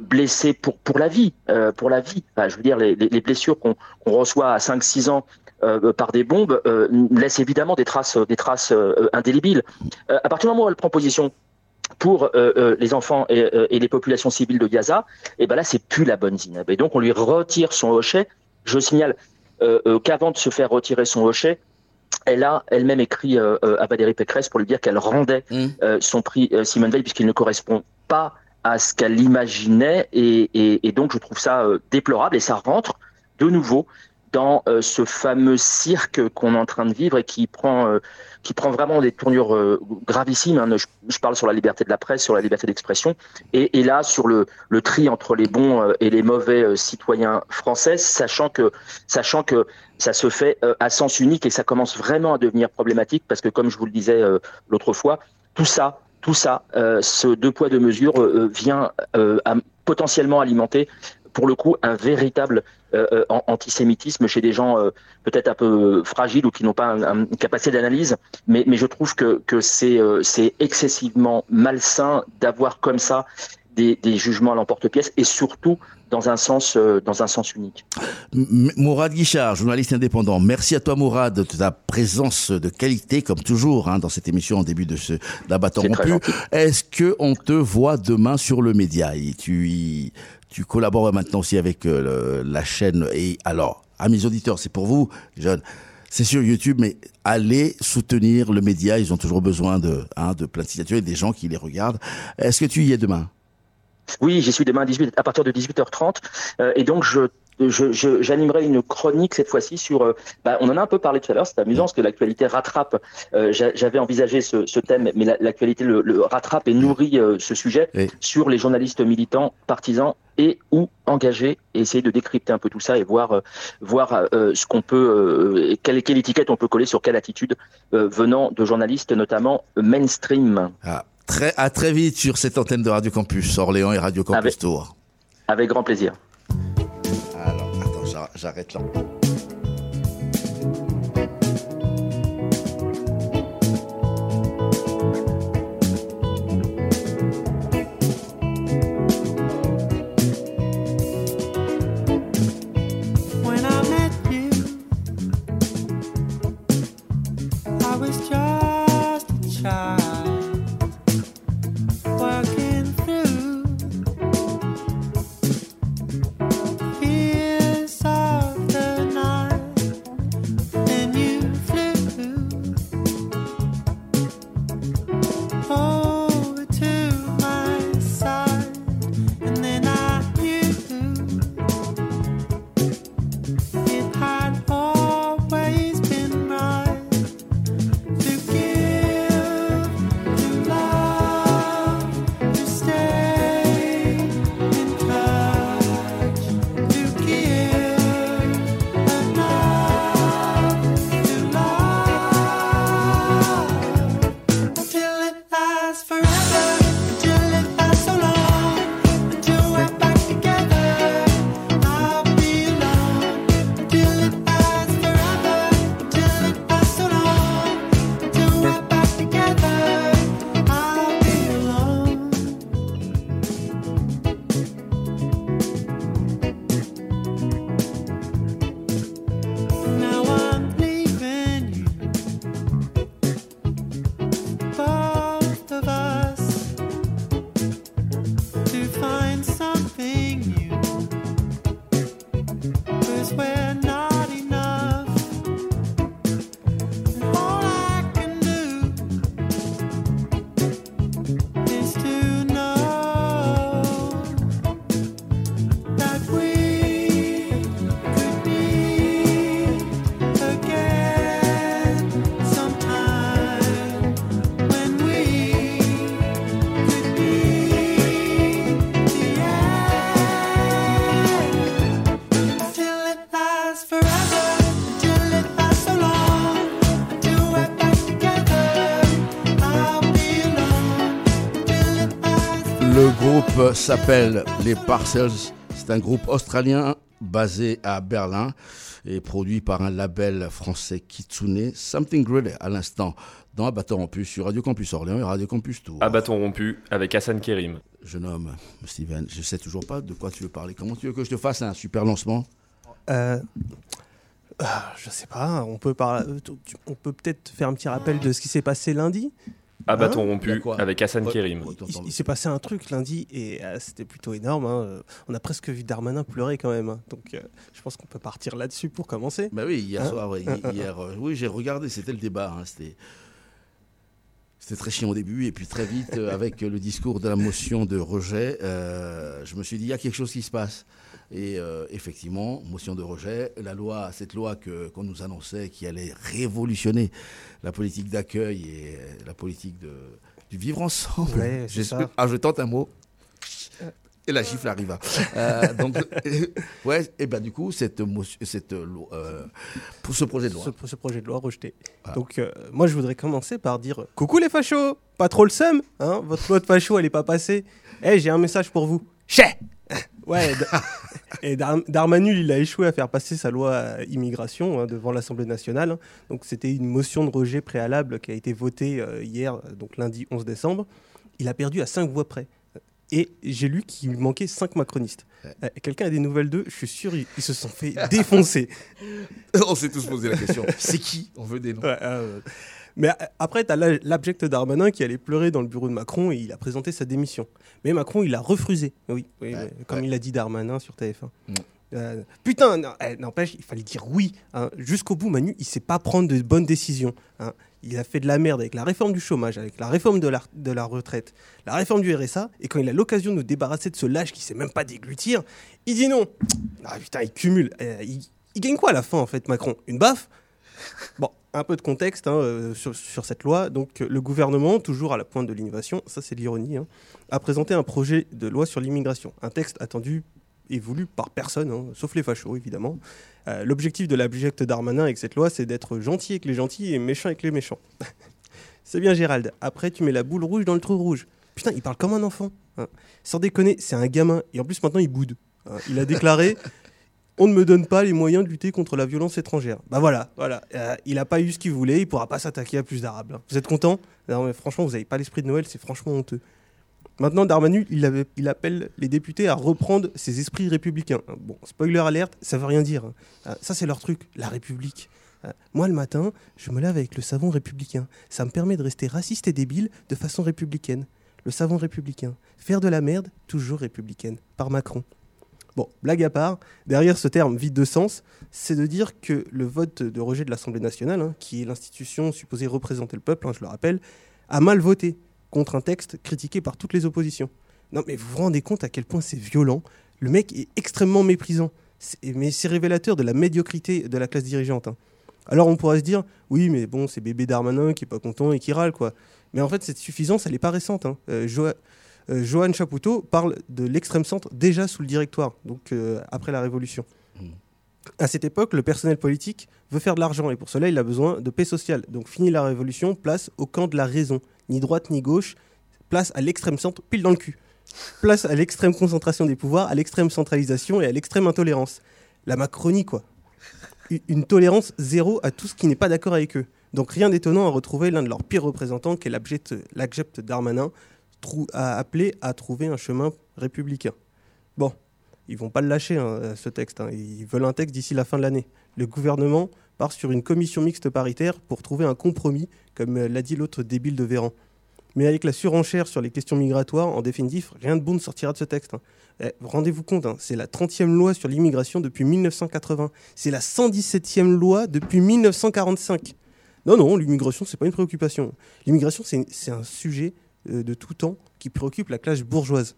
blessés pour, pour la vie, pour la vie. Enfin, je veux dire les, les blessures qu'on reçoit à 5-6 ans euh, par des bombes euh, laisse évidemment des traces, des traces euh, indélébiles. à partir du moment où elle prend position pour les enfants et, les populations civiles de Gaza, et eh ben là c'est plus la bonne Zineb. Et donc on lui retire son hochet. Je signale qu'avant de se faire retirer son hochet, elle a elle-même écrit à Valérie Pécresse pour lui dire qu'elle rendait mmh. son prix Simone Veil puisqu'il ne correspond pas à ce qu'elle imaginait et, et, donc je trouve ça déplorable et ça rentre de nouveau dans euh, ce fameux cirque qu'on est en train de vivre et qui prend, euh, qui prend vraiment des tournures euh, gravissimes. Hein. Je, parle sur la liberté de la presse, sur la liberté d'expression, et, là sur le, tri entre les bons et les mauvais citoyens français, sachant que, sachant que ça se fait à sens unique et ça commence vraiment à devenir problématique parce que, comme je vous le disais l'autre fois, tout ça, tout ça, ce deux poids deux mesures vient potentiellement alimenter pour le coup un véritable euh, euh antisémitisme chez des gens euh, peut-être un peu fragiles ou qui n'ont pas une capacité d'analyse. Mais, mais je trouve que, que c'est euh, excessivement malsain d'avoir comme ça des, des jugements à l'emporte-pièce et surtout dans un sens, dans un sens unique. Mourad Guichard, journaliste indépendant. Merci à toi, Mourad, de ta présence de qualité, comme toujours, hein, dans cette émission en début de ce d'abattant rompu. Est-ce que on te voit demain sur le média? Et tu y, tu collabores maintenant aussi avec euh, la chaîne. Et alors, amis auditeurs, c'est pour vous, jeunes. C'est sur YouTube, mais allez soutenir le média. Ils ont toujours besoin de, hein, de plein de signatures et des gens qui les regardent. Est-ce que tu y es demain? Oui, j'y suis demain à, 18, à partir de 18h30. Euh, et donc, je j'animerai une chronique cette fois-ci sur. Euh, bah, on en a un peu parlé tout à l'heure. C'est amusant parce que l'actualité rattrape. Euh, J'avais envisagé ce, ce, thème, mais l'actualité le, le, rattrape et nourrit euh, ce sujet oui. sur les journalistes militants, partisans et ou engagés, et essayer de décrypter un peu tout ça et voir euh, voir ce qu'on peut, quelle, quelle, étiquette on peut coller sur quelle attitude venant de journalistes, notamment mainstream. Ah, très à très vite sur cette antenne de Radio Campus Orléans et Radio Campus avec, Tour. Avec grand plaisir. J'arrête là. S'appelle les Parcels. C'est un groupe australien basé à Berlin et produit par un label français Kitsune. Something Great à l'instant dans Abatton Rompu sur Radio Campus Orléans et Radio Campus Tour. Abatton Rompu avec Hassan Kerim. Jeune homme, Steven, je sais toujours pas de quoi tu veux parler. Comment tu veux que je te fasse un super lancement? Euh, euh, Je sais pas, on peut, par... on peut peut-être faire un petit rappel de ce qui s'est passé lundi? À bâton hein rompu avec Hassan Kerim. Il, il s'est passé un truc lundi et euh, c'était plutôt énorme. Hein. On a presque vu Darmanin pleurer quand même. Hein. Donc euh, je pense qu'on peut partir là-dessus pour commencer. Bah oui, hier soir, ouais, hier, euh, oui, j'ai regardé, c'était le débat. C'était. C'était très chiant au début et puis très vite, avec le discours de la motion de rejet, je me suis dit, il y a quelque chose qui se passe. Et euh, effectivement, motion de rejet, la loi, cette loi que qu'on nous annonçait qui allait révolutionner la politique d'accueil et la politique de, du vivre ensemble. Ouais, ça. Ah, je tente un mot. Et la gifle arriva. Euh, donc, ouais, et ben du coup, cette, cette euh, pour ce projet de loi. Ce, ce projet de loi rejeté. Donc, euh, moi, je voudrais commencer par dire coucou les fachos, pas trop le seum, hein, votre loi de facho, elle est pas passée. Eh, j'ai un message pour vous. Chais Ouais, et Dar Darmanul, il a échoué à faire passer sa loi immigration hein, devant l'Assemblée nationale. Hein. Donc c'était une motion de rejet préalable qui a été votée euh, hier, donc lundi 11 décembre. Il a perdu à 5 voix près. Et j'ai lu qu'il manquait 5 macronistes. Euh, Quelqu'un a des nouvelles d'eux? Je suis sûr, ils, ils, se sont fait défoncer. On s'est tous posé la question. C'est qui? On veut des noms. Ouais, euh, mais après, tu as l'abject Darmanin qui allait pleurer dans le bureau de Macron et il a présenté sa démission. Mais Macron, il a refusé. Oui, oui Ouais, comme ouais. il a dit Darmanin sur TF1. Mm. Euh, putain, eh, n'empêche, il fallait dire oui. Hein. Jusqu'au bout, Manu, il sait pas prendre de bonnes décisions. Hein. Il a fait de la merde avec la réforme du chômage, avec la réforme de la, de la retraite, la réforme du RSA. Et quand il a l'occasion de nous débarrasser de ce lâche qui sait même pas déglutir, il dit non. Ah putain, il cumule. Il, il gagne quoi à la fin, en fait, Macron? Une baffe? Bon, un peu de contexte hein, euh, sur, cette loi. Donc, le gouvernement, toujours à la pointe de l'innovation, ça c'est l'ironie, hein, a présenté un projet de loi sur l'immigration. Un texte attendu et voulu par personne, hein, sauf les fachos évidemment. Euh, L'objectif de l'abject Darmanin avec cette loi, c'est d'être gentil avec les gentils et méchant avec les méchants. c'est bien Gérald. Après, tu mets la boule rouge dans le trou rouge. Putain, il parle comme un enfant. Sans déconner, c'est un gamin. Et en plus, maintenant, il boude. Il a déclaré On ne me donne pas les moyens de lutter contre la violence étrangère. Bah voilà, voilà. Euh, il n'a pas eu ce qu'il voulait, il pourra pas s'attaquer à plus d'Arabes. Hein. Vous êtes content? Non, mais franchement, vous n'avez pas l'esprit de Noël, c'est franchement honteux. Maintenant, Darmanu, il, avait, il, appelle les députés à reprendre ses esprits républicains. Bon, spoiler alerte, ça veut rien dire. Euh, ça, c'est leur truc, la République. Euh, moi, le matin, je me lave avec le savon républicain. Ça me permet de rester raciste et débile de façon républicaine. Le savon républicain. Faire de la merde, toujours républicaine. Par Macron. Bon, blague à part, derrière ce terme vide de sens, c'est de dire que le vote de rejet de l'Assemblée nationale, hein, qui est l'institution supposée représenter le peuple, hein, je le rappelle, a mal voté contre un texte critiqué par toutes les oppositions. Non, mais vous vous rendez compte à quel point c'est violent Le mec est extrêmement méprisant. mais c'est révélateur de la médiocrité de la classe dirigeante. Hein. Alors on pourrait se dire, oui, mais bon, c'est bébé Darmanin qui est pas content et qui râle, quoi. Mais en fait, cette suffisance, elle n'est pas récente. Euh, Johan Chapoutot parle de l'extrême centre déjà sous le directoire, donc euh, après la Révolution. Mmh. À cette époque, le personnel politique veut faire de l'argent et pour cela, il a besoin de paix sociale. Donc, fini la Révolution, place au camp de la raison ni droite ni gauche, place à l'extrême centre, pile dans le cul. Place à l'extrême concentration des pouvoirs, à l'extrême centralisation et à l'extrême intolérance. La Macronie, quoi. Une tolérance zéro à tout ce qui n'est pas d'accord avec eux. Donc rien d'étonnant à retrouver l'un de leurs pires représentants, qui est l'abject Darmanin, a appelé à trouver un chemin républicain. Bon, ils vont pas le lâcher, hein, ce texte. Hein. Ils veulent un texte d'ici la fin de l'année. Le gouvernement part sur une commission mixte paritaire pour trouver un compromis, comme l'a dit l'autre débile de Véran. Mais avec la surenchère sur les questions migratoires, en définitive, rien de bon ne sortira de ce texte. Hein. Eh, rendez-vous compte, c'est la 30e loi sur l'immigration depuis 1980. C'est la 117e loi depuis 1945. Non, non, l'immigration, c'est pas une préoccupation. L'immigration, c'est un sujet euh, de tout temps qui préoccupe la classe bourgeoise.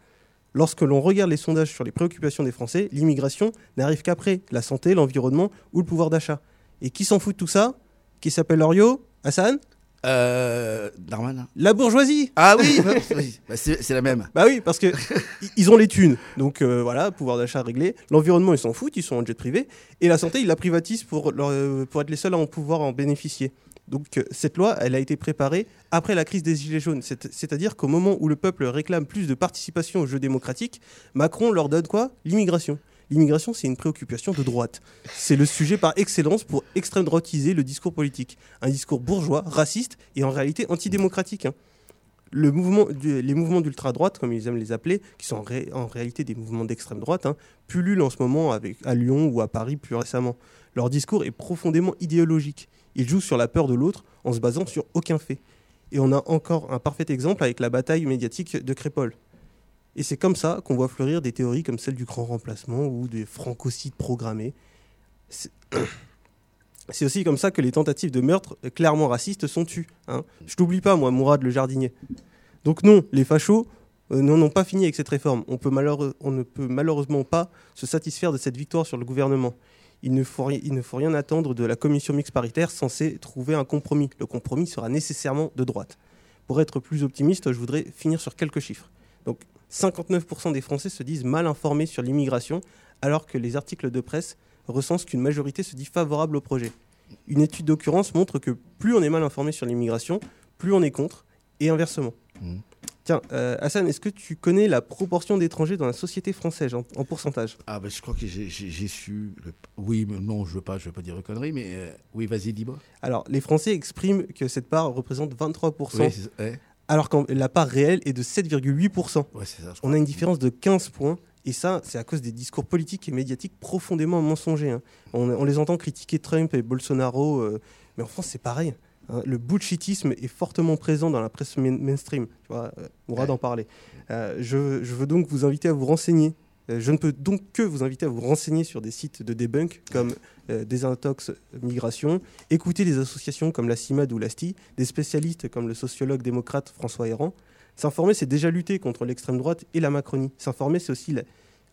Lorsque l'on regarde les sondages sur les préoccupations des Français, l'immigration n'arrive qu'après la santé, l'environnement ou le pouvoir d'achat. Et qui s'en fout de tout ça? Qui s'appelle Lorio Hassan? Euh, Darman. La bourgeoisie Ah oui, bah, c'est la même. Bah oui, parce que ils ont les thunes. Donc euh, voilà, pouvoir d'achat réglé. L'environnement, ils s'en foutent, ils sont en jet privé. Et la santé, ils la privatisent pour, euh, pour être les seuls à en pouvoir en bénéficier. Donc euh, cette loi, elle a été préparée après la crise des Gilets jaunes. C'est-à-dire qu'au moment où le peuple réclame plus de participation au jeu démocratique, Macron leur donne quoi? L'immigration l'immigration, c'est une préoccupation de droite. C'est le sujet par excellence pour extrême droitiser le discours politique. Un discours bourgeois, raciste et en réalité antidémocratique. Hein. Les mouvements d'ultra-droite, comme ils aiment les appeler, qui sont en, réalité des mouvements d'extrême droite, hein, pullulent en ce moment à Lyon ou à Paris plus récemment. Leur discours est profondément idéologique. Ils jouent sur la peur de l'autre en se basant sur aucun fait. Et on a encore un parfait exemple avec la bataille médiatique de Crépole. Et c'est comme ça qu'on voit fleurir des théories comme celle du grand remplacement ou des francocides programmés. C'est aussi comme ça que les tentatives de meurtre clairement racistes sont tues. Hein. Je t'oublie pas, moi, Mourad le jardinier. Donc non, les fachos euh, n'ont pas fini avec cette réforme. On ne peut malheureusement pas se satisfaire de cette victoire sur le gouvernement. Il ne, faut rien attendre de la commission mixte paritaire censée trouver un compromis. Le compromis sera nécessairement de droite. Pour être plus optimiste, je voudrais finir sur quelques chiffres. Donc 59% des Français se disent mal informés sur l'immigration, alors que les articles de presse recensent qu'une majorité se dit favorable au projet. Une étude d'occurrence montre que plus on est mal informé sur l'immigration, plus on est contre, et inversement. Mmh. Tiens, euh, Hassan, est-ce que tu connais la proportion d'étrangers dans la société française en, pourcentage? Ah ben je crois que j'ai su... Oui, mais non, je ne veux, pas, je veux pas dire une connerie, mais euh, oui, vas-y, dis-moi. Alors, les Français expriment que cette part représente 23%, oui, alors que la part réelle est de 7,8%. on a une différence de 15 points. Et ça, c'est à cause des discours politiques et médiatiques profondément mensongers. Hein. On, les entend critiquer Trump et Bolsonaro, euh, mais en France, c'est pareil. Hein. Le bullshitisme est fortement présent dans la presse mainstream. Tu vois, euh, on va d'en parler. Euh, je, veux donc vous inviter à vous renseigner Euh, je ne peux donc que vous inviter à vous renseigner sur des sites de debunk comme euh, Désintox Migration, écouter des associations comme la CIMAD ou l'ASTI, des spécialistes comme le sociologue démocrate François Héran. S'informer, c'est déjà lutter contre l'extrême droite et la Macronie. S'informer, c'est aussi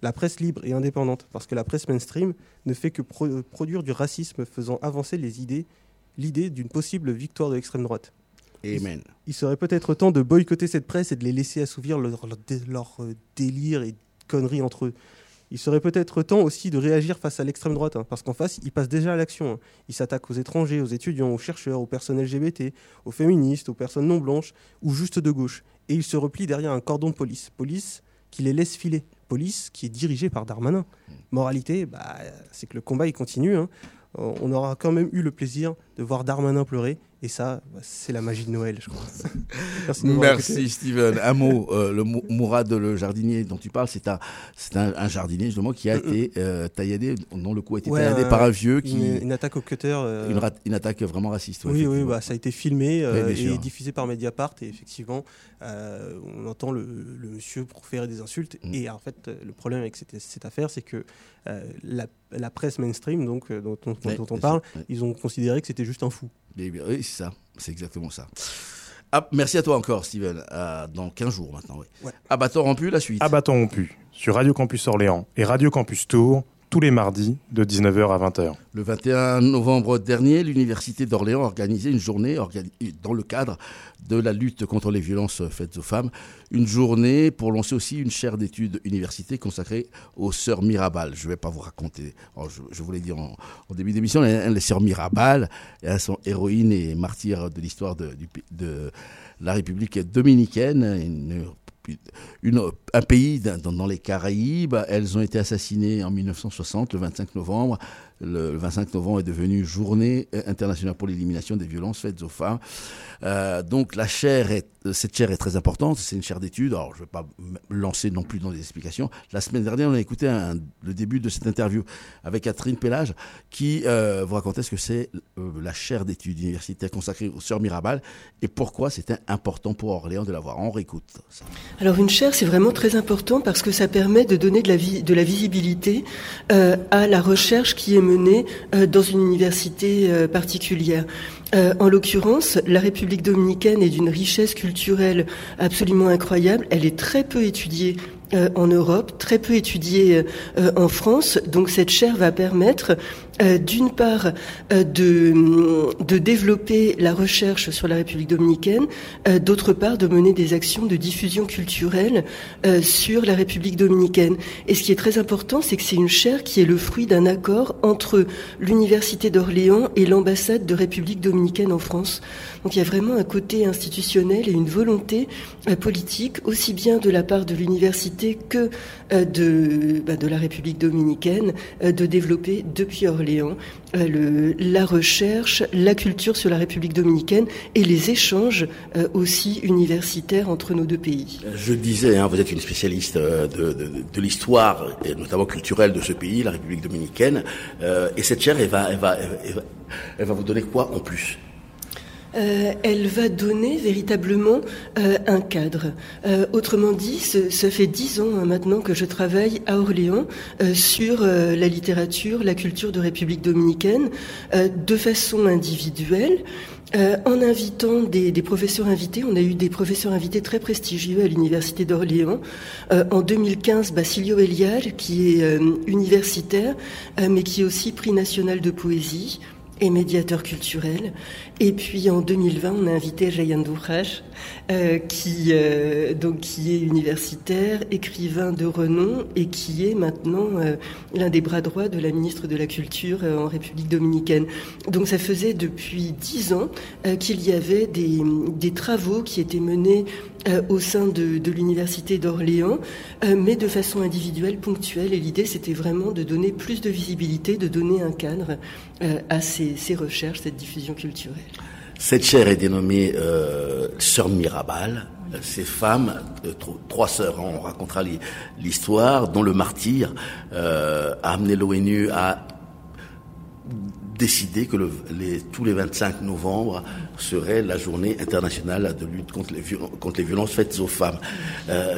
la, presse libre et indépendante, parce que la presse mainstream ne fait que produire du racisme faisant avancer les idées, l'idée d'une possible victoire de l'extrême droite. Amen. Il, serait peut-être temps de boycotter cette presse et de les laisser assouvir leur, leur, leur euh, délire et conneries entre eux. Il serait peut-être temps aussi de réagir face à l'extrême droite, hein, parce qu'en face, ils passent déjà à l'action. Hein. Ils s'attaquent aux étrangers, aux étudiants, aux chercheurs, aux personnes LGBT, aux féministes, aux personnes non blanches ou juste de gauche. Et ils se replient derrière un cordon de police. Police qui les laisse filer. Police qui est dirigée par Darmanin. Moralité, bah, c'est que le combat il continue. Hein. On aura quand même eu le plaisir de voir Darmanin pleurer et ça, bah, c'est la magie de Noël, je crois. Merci, Steven. Un mot, euh, le Mourad, le jardinier dont tu parles, c'est un, jardinier justement qui a été euh, tailladé, dont le cou a été tailladé par un vieux qui une, attaque au cutter, euh, une, attaque vraiment raciste. oui, oui, bah, ça a été filmé et diffusé par Mediapart et effectivement, on entend le, monsieur proférer des insultes mm. et en fait, le problème avec cette, cette affaire, c'est que la, la, presse mainstream, donc dont, on parle, ils ont considéré que c'était juste un fou. Oui, c'est ça, c'est exactement ça. Ah, merci à toi encore, Steven. dans 15 jours maintenant. Oui. Ouais. Abattant rompu, la suite. Abattant rompu, sur Radio Campus Orléans et Radio Campus Tours, tous les mardis de 19h à 20h. Le 21 novembre dernier, l'Université d'Orléans a organisé une journée dans le cadre de la lutte contre les violences faites aux femmes. Une journée pour lancer aussi une chaire d'études université consacrée aux sœurs Mirabal. Je ne vais pas vous raconter, je, voulais dire en, début d'émission, les, sœurs Mirabal, sont héroïnes et martyrs de l'histoire de, la République dominicaine. Un pays dans, les Caraïbes. Elles ont été assassinées en 1960, le 25 novembre. Le 25 novembre est devenu journée internationale pour l'élimination des violences faites aux femmes. Euh, donc la chaire cette chaire est très importante, c'est une chaire d'études. Alors je ne vais pas me lancer non plus dans des explications. La semaine dernière, on a écouté le début de cette interview avec Catherine Pellage qui euh, vous racontait ce que c'est euh, la chaire d'études universitaires consacrée aux sœurs Mirabal et pourquoi c'était important pour Orléans de l'avoir. On réécoute. Alors une chaire, c'est vraiment très important parce que ça permet de donner de la, de la visibilité à la recherche qui est menée dans une université particulière. Euh, en l'occurrence, la République dominicaine est d'une richesse culturelle absolument incroyable. Elle est très peu étudiée euh, en Europe, très peu étudiée euh, en France. Donc cette chaire va permettre euh, d'une part euh, de, de développer la recherche sur la République dominicaine, euh, d'autre part de mener des actions de diffusion culturelle sur la République dominicaine. Et ce qui est très important, c'est que c'est une chaire qui est le fruit d'un accord entre l'Université d'Orléans et l'ambassade de République dominicaine en France. Donc il y a vraiment un côté institutionnel et une volonté politique, aussi bien de la part de l'université que de, bah, de la République dominicaine, de développer depuis Orléans Euh, la recherche, la culture sur la République dominicaine et les échanges euh, aussi universitaires entre nos deux pays. Je disais, hein, vous êtes une spécialiste euh, de, l'histoire, et notamment culturelle de ce pays, la République dominicaine, et cette chaire, elle va vous donner quoi en plus? Euh, elle va donner véritablement euh, un cadre. Euh, autrement dit, ça fait dix ans hein, maintenant que je travaille à Orléans sur la littérature, la culture de République dominicaine, de façon individuelle. en invitant des, professeurs invités, on a eu des professeurs invités très prestigieux à l'université d'Orléans. en 2015, Basilio Elial, qui est universitaire, mais qui est aussi prix national de poésie et médiateur culturel. Et puis en 2020, on a invité Jayan Dourach, euh, qui, euh, donc, qui est universitaire, écrivain de renom et qui est maintenant euh, l'un des bras droits de la ministre de la Culture en République dominicaine. Donc ça faisait depuis dix ans qu'il y avait des, des, travaux qui étaient menés au sein de, de l'université d'Orléans, mais de façon individuelle, ponctuelle. Et l'idée, c'était vraiment de donner plus de visibilité, de donner un cadre à ces, ces recherches, cette diffusion culturelle. Cette chaire est dénommée euh, Sœur Mirabal. Ces femmes, euh, trois sœurs, hein, on racontera l'histoire, dont le martyr euh, a amené l'ONU à décider que le, les, tous les 25 novembre serait la journée internationale de lutte contre les, violences faites aux femmes.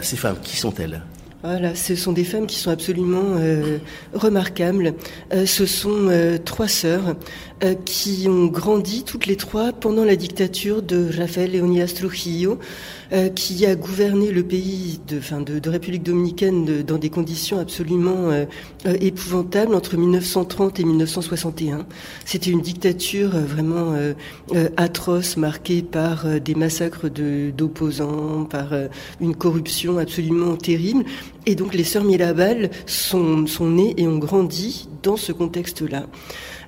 Ces femmes, qui sont-elles? Voilà, ce sont des femmes qui sont absolument remarquables. Ce sont trois sœurs qui ont grandi toutes les trois pendant la dictature de Rafael Leonidas Trujillo, qui a gouverné le pays de, fin, de, République dominicaine dans des conditions absolument épouvantables entre 1930 et 1961. C'était une dictature vraiment atroce, marquée par des massacres d'opposants, par une corruption absolument terrible. Et donc les sœurs Mirabal sont, nées et ont grandi dans ce contexte-là,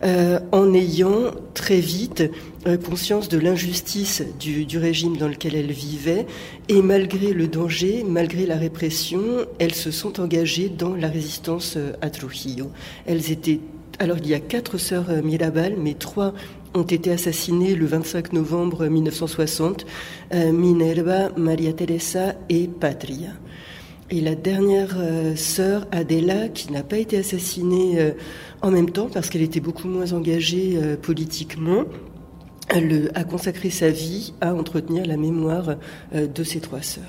euh, en ayant très vite euh, conscience de l'injustice du, régime dans lequel elles vivaient, et malgré le danger, malgré la répression, elles se sont engagées dans la résistance euh, à Trujillo. Elles étaient alors il y a quatre sœurs Mirabal, mais trois ont été assassinées le 25 novembre 1960, Minerva, Maria Teresa et Patria. Et la dernière euh, sœur, Adela, qui n'a pas été assassinée euh, en même temps parce qu'elle était beaucoup moins engagée euh, politiquement, a consacré sa vie à entretenir la mémoire de ses trois sœurs.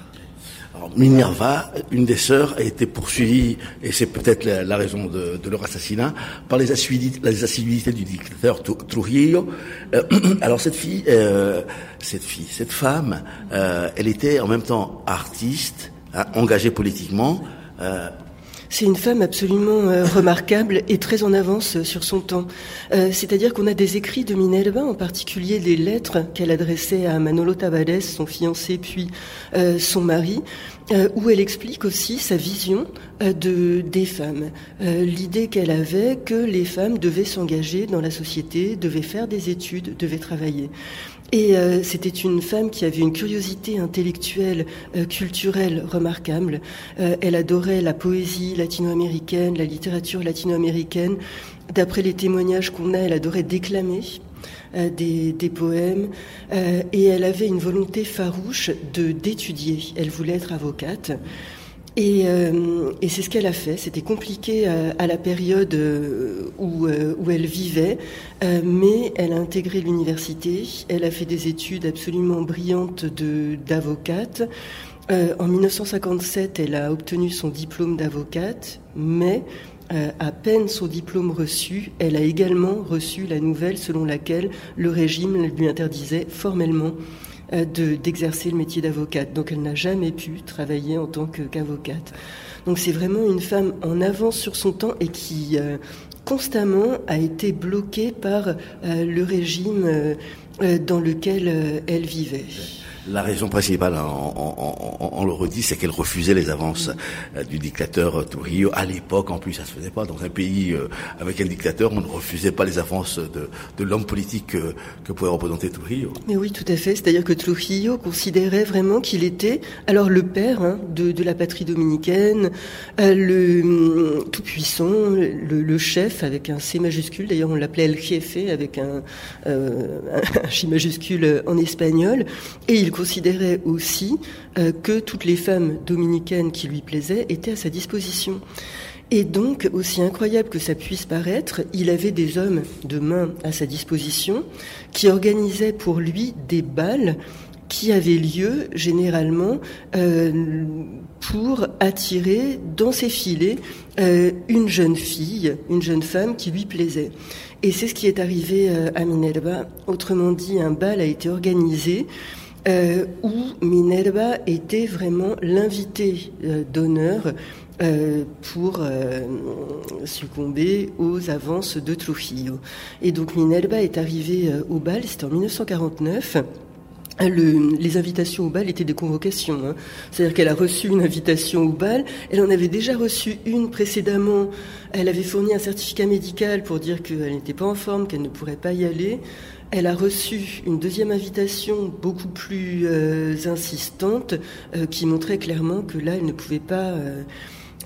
Alors, Minerva, une des sœurs, a été poursuivie, et c'est peut-être la, raison de, leur assassinat, par les assiduités, du dictateur Trujillo. alors cette fille, cette fille, cette femme, elle était en même temps artiste, engagée politiquement. Euh, c'est une femme absolument euh, remarquable et très en avance sur son temps. Euh, c'est-à-dire qu'on a des écrits de Minerva, en particulier des lettres qu'elle adressait à Manolo Tavares, son fiancé puis son mari, où elle explique aussi sa vision de des femmes, l'idée qu'elle avait que les femmes devaient s'engager dans la société, devaient faire des études, devaient travailler. Et euh, c'était une femme qui avait une curiosité intellectuelle, euh, culturelle remarquable. Euh, elle adorait la poésie latino-américaine, la littérature latino-américaine. D'après les témoignages qu'on a, elle adorait déclamer. Des, des, poèmes et elle avait une volonté farouche de d'étudier. Elle voulait être avocate. Euh, et, c'est ce qu'elle a fait. C'était compliqué à, la période euh, euh, où elle vivait, mais elle a intégré l'université. Elle a fait des études absolument brillantes d'avocate. en 1957, elle a obtenu son diplôme d'avocate, mais à peine son diplôme reçu, elle a également reçu la nouvelle selon laquelle le régime lui interdisait formellement euh, d'exercer le métier d'avocate. Donc elle n'a jamais pu travailler en tant qu'avocate. Donc c'est vraiment une femme en avance sur son temps et qui euh, constamment a été bloquée par euh, le régime dans lequel elle vivait. La raison principale, on, le redit, c'est qu'elle refusait les avances euh, du dictateur Trujillo. À l'époque, en plus, ça se faisait pas. Dans un pays euh, avec un dictateur, on ne refusait pas les avances de, l'homme politique que, pouvait représenter Trujillo. Mais oui, tout à fait. C'est-à-dire que Trujillo considérait vraiment qu'il était, alors le père hein, de, la patrie dominicaine, euh, le hum, tout-puissant, le, chef avec un C majuscule. D'ailleurs, on l'appelait El Jefe avec un, J majuscule en espagnol. Et il considérait aussi euh, que toutes les femmes dominicaines qui lui plaisaient étaient à sa disposition. Et donc, aussi incroyable que ça puisse paraître, il avait des hommes de main à sa disposition qui organisaient pour lui des balles qui avaient lieu généralement euh, pour attirer dans ses filets euh, une jeune fille, une jeune femme qui lui plaisait. Et c'est ce qui est arrivé à Minerva. Autrement dit, un bal a été organisé euh, où Minerva était vraiment l'invité euh, d'honneur euh, pour succomber aux avances de Trujillo. Et donc Minerva est arrivée au bal, c'était en 1949. Les invitations au bal étaient des convocations. Hein. C'est-à-dire qu'elle a reçu une invitation au bal. Elle en avait déjà reçu une précédemment. Elle avait fourni un certificat médical pour dire qu'elle n'était pas en forme, qu'elle ne pourrait pas y aller. Elle a reçu une deuxième invitation beaucoup plus euh, insistante euh, qui montrait clairement que là, elle ne pouvait pas euh,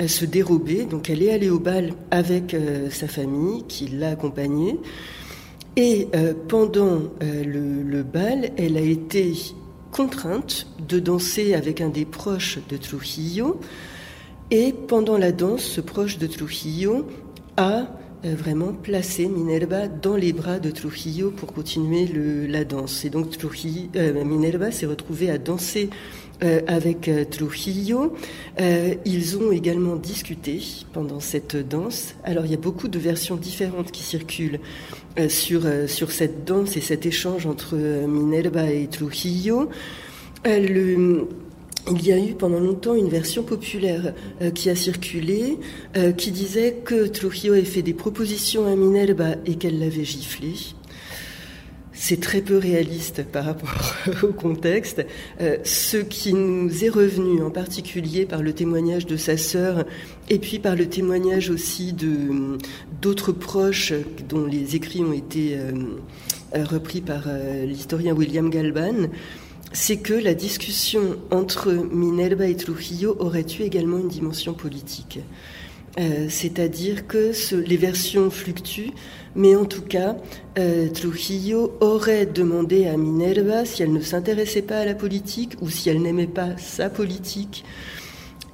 se dérober. Donc elle est allée au bal avec sa famille qui l'a accompagnée. Et pendant le, le, bal, elle a été contrainte de danser avec un des proches de Trujillo. Et pendant la danse, ce proche de Trujillo a vraiment placer Minerva dans les bras de Trujillo pour continuer la danse. Et donc Trujillo, Minerva s'est retrouvée à danser avec Trujillo. ils ont également discuté pendant cette danse. Alors il y a beaucoup de versions différentes qui circulent sur, sur cette danse et cet échange entre Minerva et Trujillo. Il y a eu pendant longtemps une version populaire euh, qui a circulé, euh, qui disait que Trujillo avait fait des propositions à Minerva et qu'elle l'avait giflé. C'est très peu réaliste par rapport au contexte. Euh, ce qui nous est revenu en particulier par le témoignage de sa sœur et puis par le témoignage aussi de d'autres proches dont les écrits ont été repris par l'historien William Galban, c'est que la discussion entre Minerva et Trujillo aurait eu également une dimension politique. Euh, c'est-à-dire que les versions fluctuent, mais en tout cas, euh, Trujillo aurait demandé à Minerva si elle ne s'intéressait pas à la politique ou si elle n'aimait pas sa politique,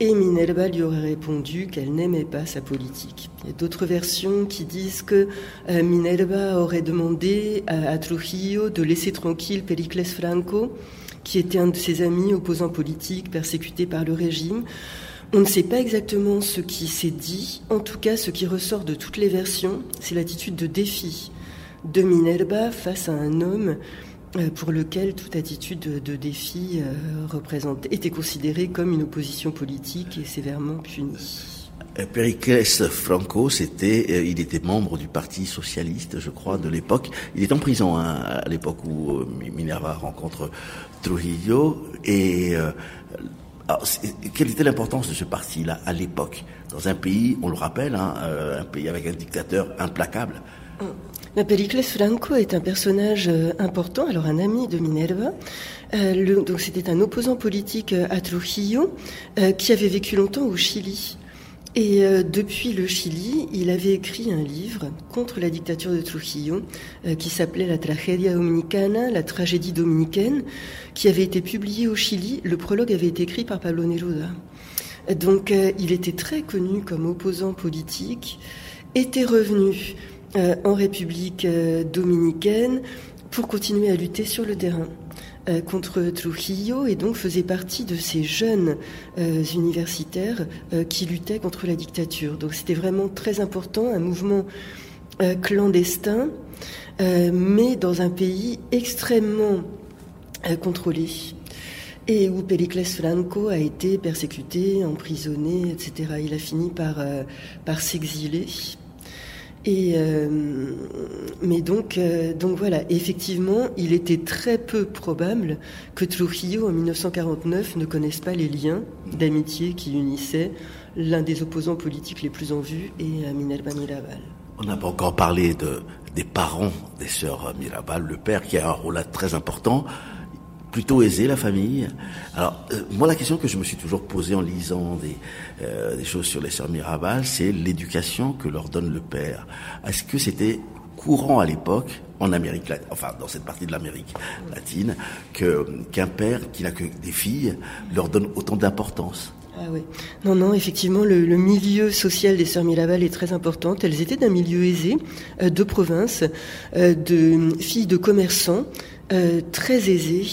et Minerva lui aurait répondu qu'elle n'aimait pas sa politique. Il y a d'autres versions qui disent que euh, Minerva aurait demandé à, Trujillo de laisser tranquille Pericles Franco, qui était un de ses amis opposants politiques persécutés par le régime. On ne sait pas exactement ce qui s'est dit. En tout cas, ce qui ressort de toutes les versions, c'est l'attitude de défi de Minerva face à un homme euh, pour lequel toute attitude de défi euh, était considérée comme une opposition politique et sévèrement punie. Euh, Périclès Franco, il était membre du Parti socialiste, je crois, de l'époque. Il est en prison hein, à l'époque où Minerva rencontre Trujillo. Et quelle était l'importance de ce parti-là à l'époque? Dans un pays, on le rappelle, hein, un pays avec un dictateur implacable. Mais Périclès Franco est un personnage important, alors un ami de Minerva. donc c'était un opposant politique à Trujillo qui avait vécu longtemps au Chili. Et euh, depuis le Chili, il avait écrit un livre contre la dictature de Trujillo euh, qui s'appelait La Tragedia Dominicana, la tragédie dominicaine, qui avait été publié au Chili. Le prologue avait été écrit par Pablo Neruda. Donc euh, il était très connu comme opposant politique, était revenu en République dominicaine pour continuer à lutter sur le terrain. Euh, contre Trujillo et donc faisait partie de ces jeunes euh, universitaires euh, qui luttaient contre la dictature. Donc c'était vraiment très important, un mouvement clandestin, mais dans un pays extrêmement contrôlé et où Pericles Franco a été persécuté, emprisonné, etc. Il a fini par, par s'exiler et euh, mais donc, euh, voilà, effectivement, il était très peu probable que Trujillo en 1949 ne connaisse pas les liens d'amitié qui unissaient l'un des opposants politiques les plus en vue et Minerva Mirabal. On n'a pas encore parlé de, des parents des sœurs Mirabal, le père qui a un rôle très important plutôt aisé, la famille. Alors, euh, moi, la question que je me suis toujours posée en lisant des, euh, des choses sur les sœurs Mirabal, c'est l'éducation que leur donne le père. Est-ce que c'était courant à l'époque, en Amérique enfin dans cette partie de l'Amérique latine, qu'un père qui n'a que des filles leur donne autant d'importance? Ah oui. Non, non, effectivement, le, milieu social des sœurs Mirabal est très important. Elles étaient d'un milieu aisé, euh, de province, de filles de commerçants, euh, très aisées,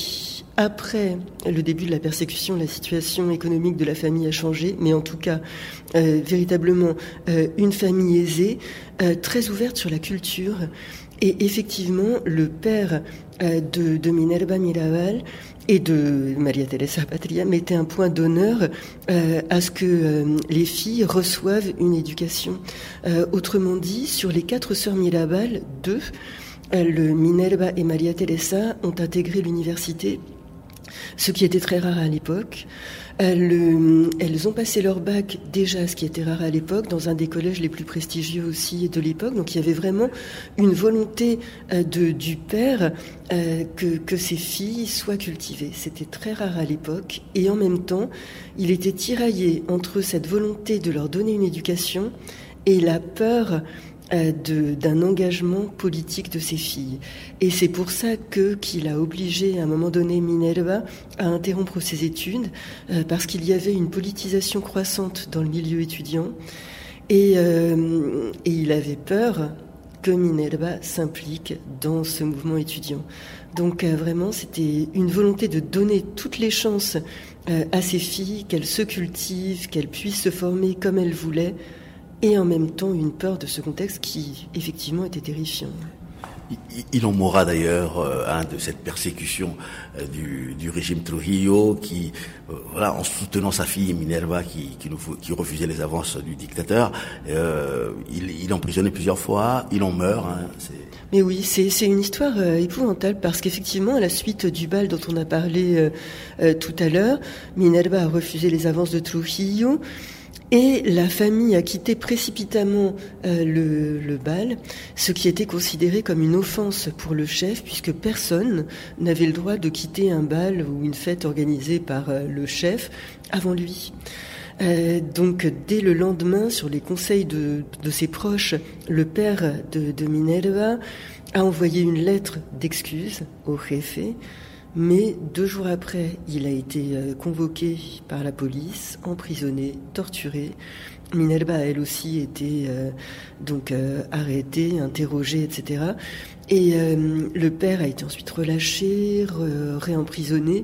après le début de la persécution, la situation économique de la famille a changé, mais en tout cas, euh, véritablement, euh, une famille aisée, très ouverte sur la culture. Et effectivement, le père de, de, Minerva Mirabal et de Maria Teresa Patria mettait un point d'honneur à ce que les filles reçoivent une éducation. autrement dit, sur les quatre sœurs Mirabal, deux, Minerva et Maria Teresa ont intégré l'université ce qui était très rare à l'époque. Elles, elles, ont passé leur bac déjà, ce qui était rare à l'époque, dans un des collèges les plus prestigieux aussi de l'époque. Donc il y avait vraiment une volonté euh, du père euh, que, ces filles soient cultivées. C'était très rare à l'époque. Et en même temps, il était tiraillé entre cette volonté de leur donner une éducation et la peur euh, d'un engagement politique de ses filles. Et c'est pour ça que qu'il a obligé à un moment donné Minerva à interrompre ses études, euh, parce qu'il y avait une politisation croissante dans le milieu étudiant Et, et il avait peur que Minerva s'implique dans ce mouvement étudiant. Donc vraiment, c'était une volonté de donner toutes les chances à ces filles, qu'elles se cultivent, qu'elles puissent se former comme elles voulaient, et en même temps une peur de ce contexte qui effectivement était terrifiant. Il en mourra d'ailleurs euh, de cette persécution euh, du, régime Trujillo, qui, euh, voilà, en soutenant sa fille Minerva, qui, qui, refusait les avances du dictateur, il, il emprisonnait plusieurs fois, il en meurt. Hein, Mais oui, c'est une histoire épouvantable parce qu'effectivement, à la suite du bal dont on a parlé tout à l'heure, Minerva a refusé les avances de Trujillo. Et la famille a quitté précipitamment euh, le, bal, ce qui était considéré comme une offense pour le chef, puisque personne n'avait le droit de quitter un bal ou une fête organisée par euh, le chef avant lui. Euh, donc dès le lendemain, sur les conseils de, ses proches, le père de, Minerva a envoyé une lettre d'excuse au jefe mais deux jours après, il a été euh, convoqué par la police, emprisonné, torturé. Minerva a elle aussi été euh, donc euh, arrêtée, interrogée, etc. Et le père a été ensuite relâché, réemprisonné.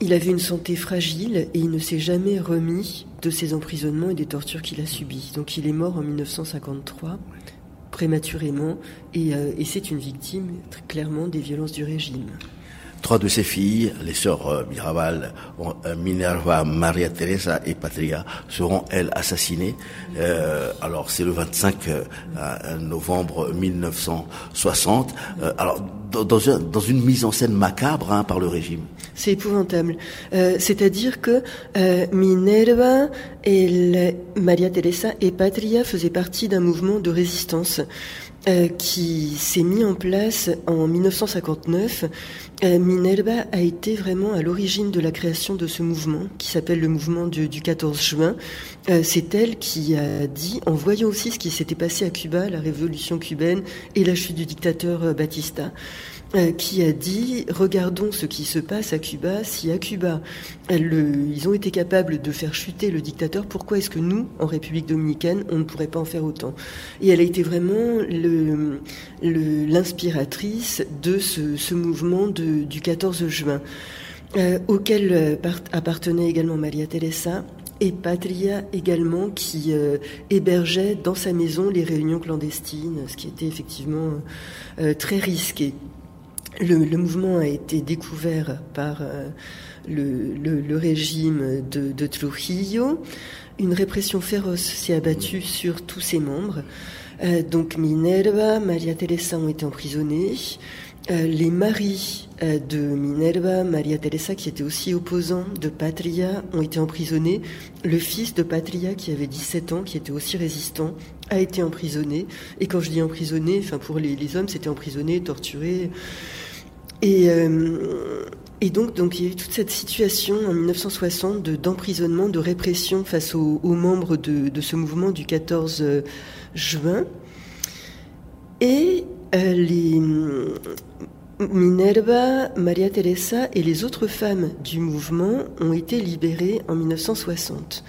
Il avait une santé fragile et il ne s'est jamais remis de ses emprisonnements et des tortures qu'il a subies. Donc il est mort en 1953 prématurément et, et c'est une victime très clairement des violences du régime. Trois de ses filles, les sœurs euh, Mirabal, euh, Minerva, Maria Teresa et Patria, seront elles assassinées. Euh, alors c'est le 25 novembre 1960. alors dans, une mise en scène macabre hein, par le régime. C'est épouvantable. C'est-à-dire que Minerva Maria Teresa et Patria faisaient partie d'un mouvement de résistance. Euh, qui s'est mis en place en 1959. Euh, Minerva a été vraiment à l'origine de la création de ce mouvement, qui s'appelle le mouvement du, 14 juin. Euh, c'est elle qui a dit, en voyant aussi ce qui s'était passé à Cuba, la révolution cubaine et la chute du dictateur Batista, euh, qui a dit regardons ce qui se passe à Cuba. Si à Cuba, ils ont été capables de faire chuter le dictateur, pourquoi est-ce que nous, en République dominicaine, on ne pourrait pas en faire autant? Et elle a été vraiment l'inspiratrice de ce, mouvement du 14 juin, euh, auquel euh, appartenait également Maria Teresa et Patria également qui hébergeait dans sa maison les réunions clandestines, ce qui était effectivement très risqué. Le, mouvement a été découvert par euh, le, régime de, Trujillo. Une répression féroce s'est abattue sur tous ses membres. Euh, donc Minerva, Maria Teresa ont été emprisonnés. Euh, les maris de Minerva, Maria Teresa, qui étaient aussi opposants de Patria, ont été emprisonnés. Le fils de Patria, qui avait 17 ans, qui était aussi résistant, a été emprisonné. Et quand je dis emprisonné, enfin pour les, hommes, c'était emprisonné, torturé. Et, euh, donc, il y a eu toute cette situation en 1960 d'emprisonnement, de, répression face aux, membres de, ce mouvement du 14 euh, juin. Et euh, les Minerva, Maria Teresa et les autres femmes du mouvement ont été libérées en 1960.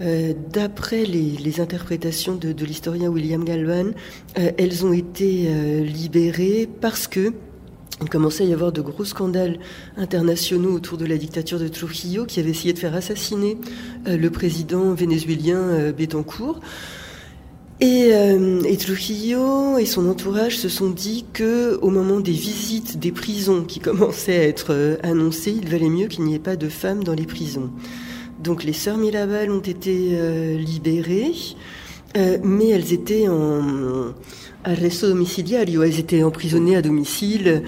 Euh, D'après les, interprétations de, l'historien William Galvan, euh, elles ont été libérées parce que il commençait à y avoir de gros scandales internationaux autour de la dictature de Trujillo qui avait essayé de faire assassiner le président vénézuélien Betancourt. Et, euh, et, Trujillo et son entourage se sont dit que, au moment des visites des prisons qui commençaient à être annoncées, il valait mieux qu'il n'y ait pas de femmes dans les prisons. Donc les sœurs Mirabal ont été libérées, mais elles étaient en arresto domiciliario. Elles étaient emprisonnées à domicile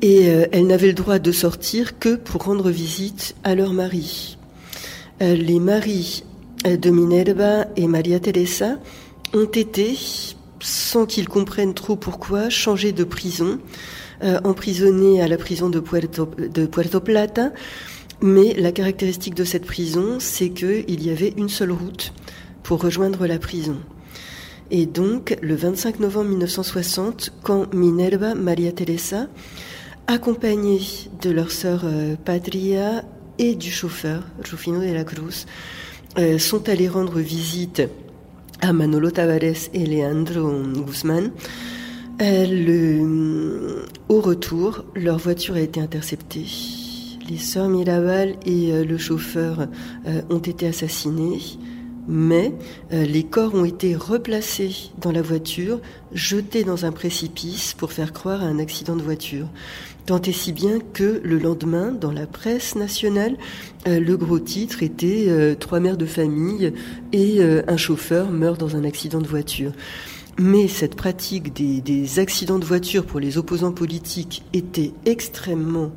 et euh, elles n'avaient le droit de sortir que pour rendre visite à leur mari. Euh, les maris euh, de Minerva et Maria Teresa ont été, sans qu'ils comprennent trop pourquoi, changés de prison, emprisonnés à la prison de Puerto, de Puerto Plata. Mais la caractéristique de cette prison, c'est qu'il y avait une seule route pour rejoindre la prison. Et donc, le 25 novembre 1960, quand Minerva, Maria Teresa, accompagnée de leur sœur euh, Patria et du chauffeur, Rufino de la Cruz, euh, sont allés rendre visite à Manolo Tavares et Leandro Guzman. au retour, leur voiture a été interceptée. Les sœurs Mirabal et le chauffeur ont été assassinés mais euh, les corps ont été replacés dans la voiture, jetés dans un précipice pour faire croire à un accident de voiture. Tant et si bien que le lendemain, dans la presse nationale, euh, le gros titre était euh, Trois mères de famille et un chauffeur meurt dans un accident de voiture. Mais cette pratique des, des accidents de voiture pour les opposants politiques était extrêmement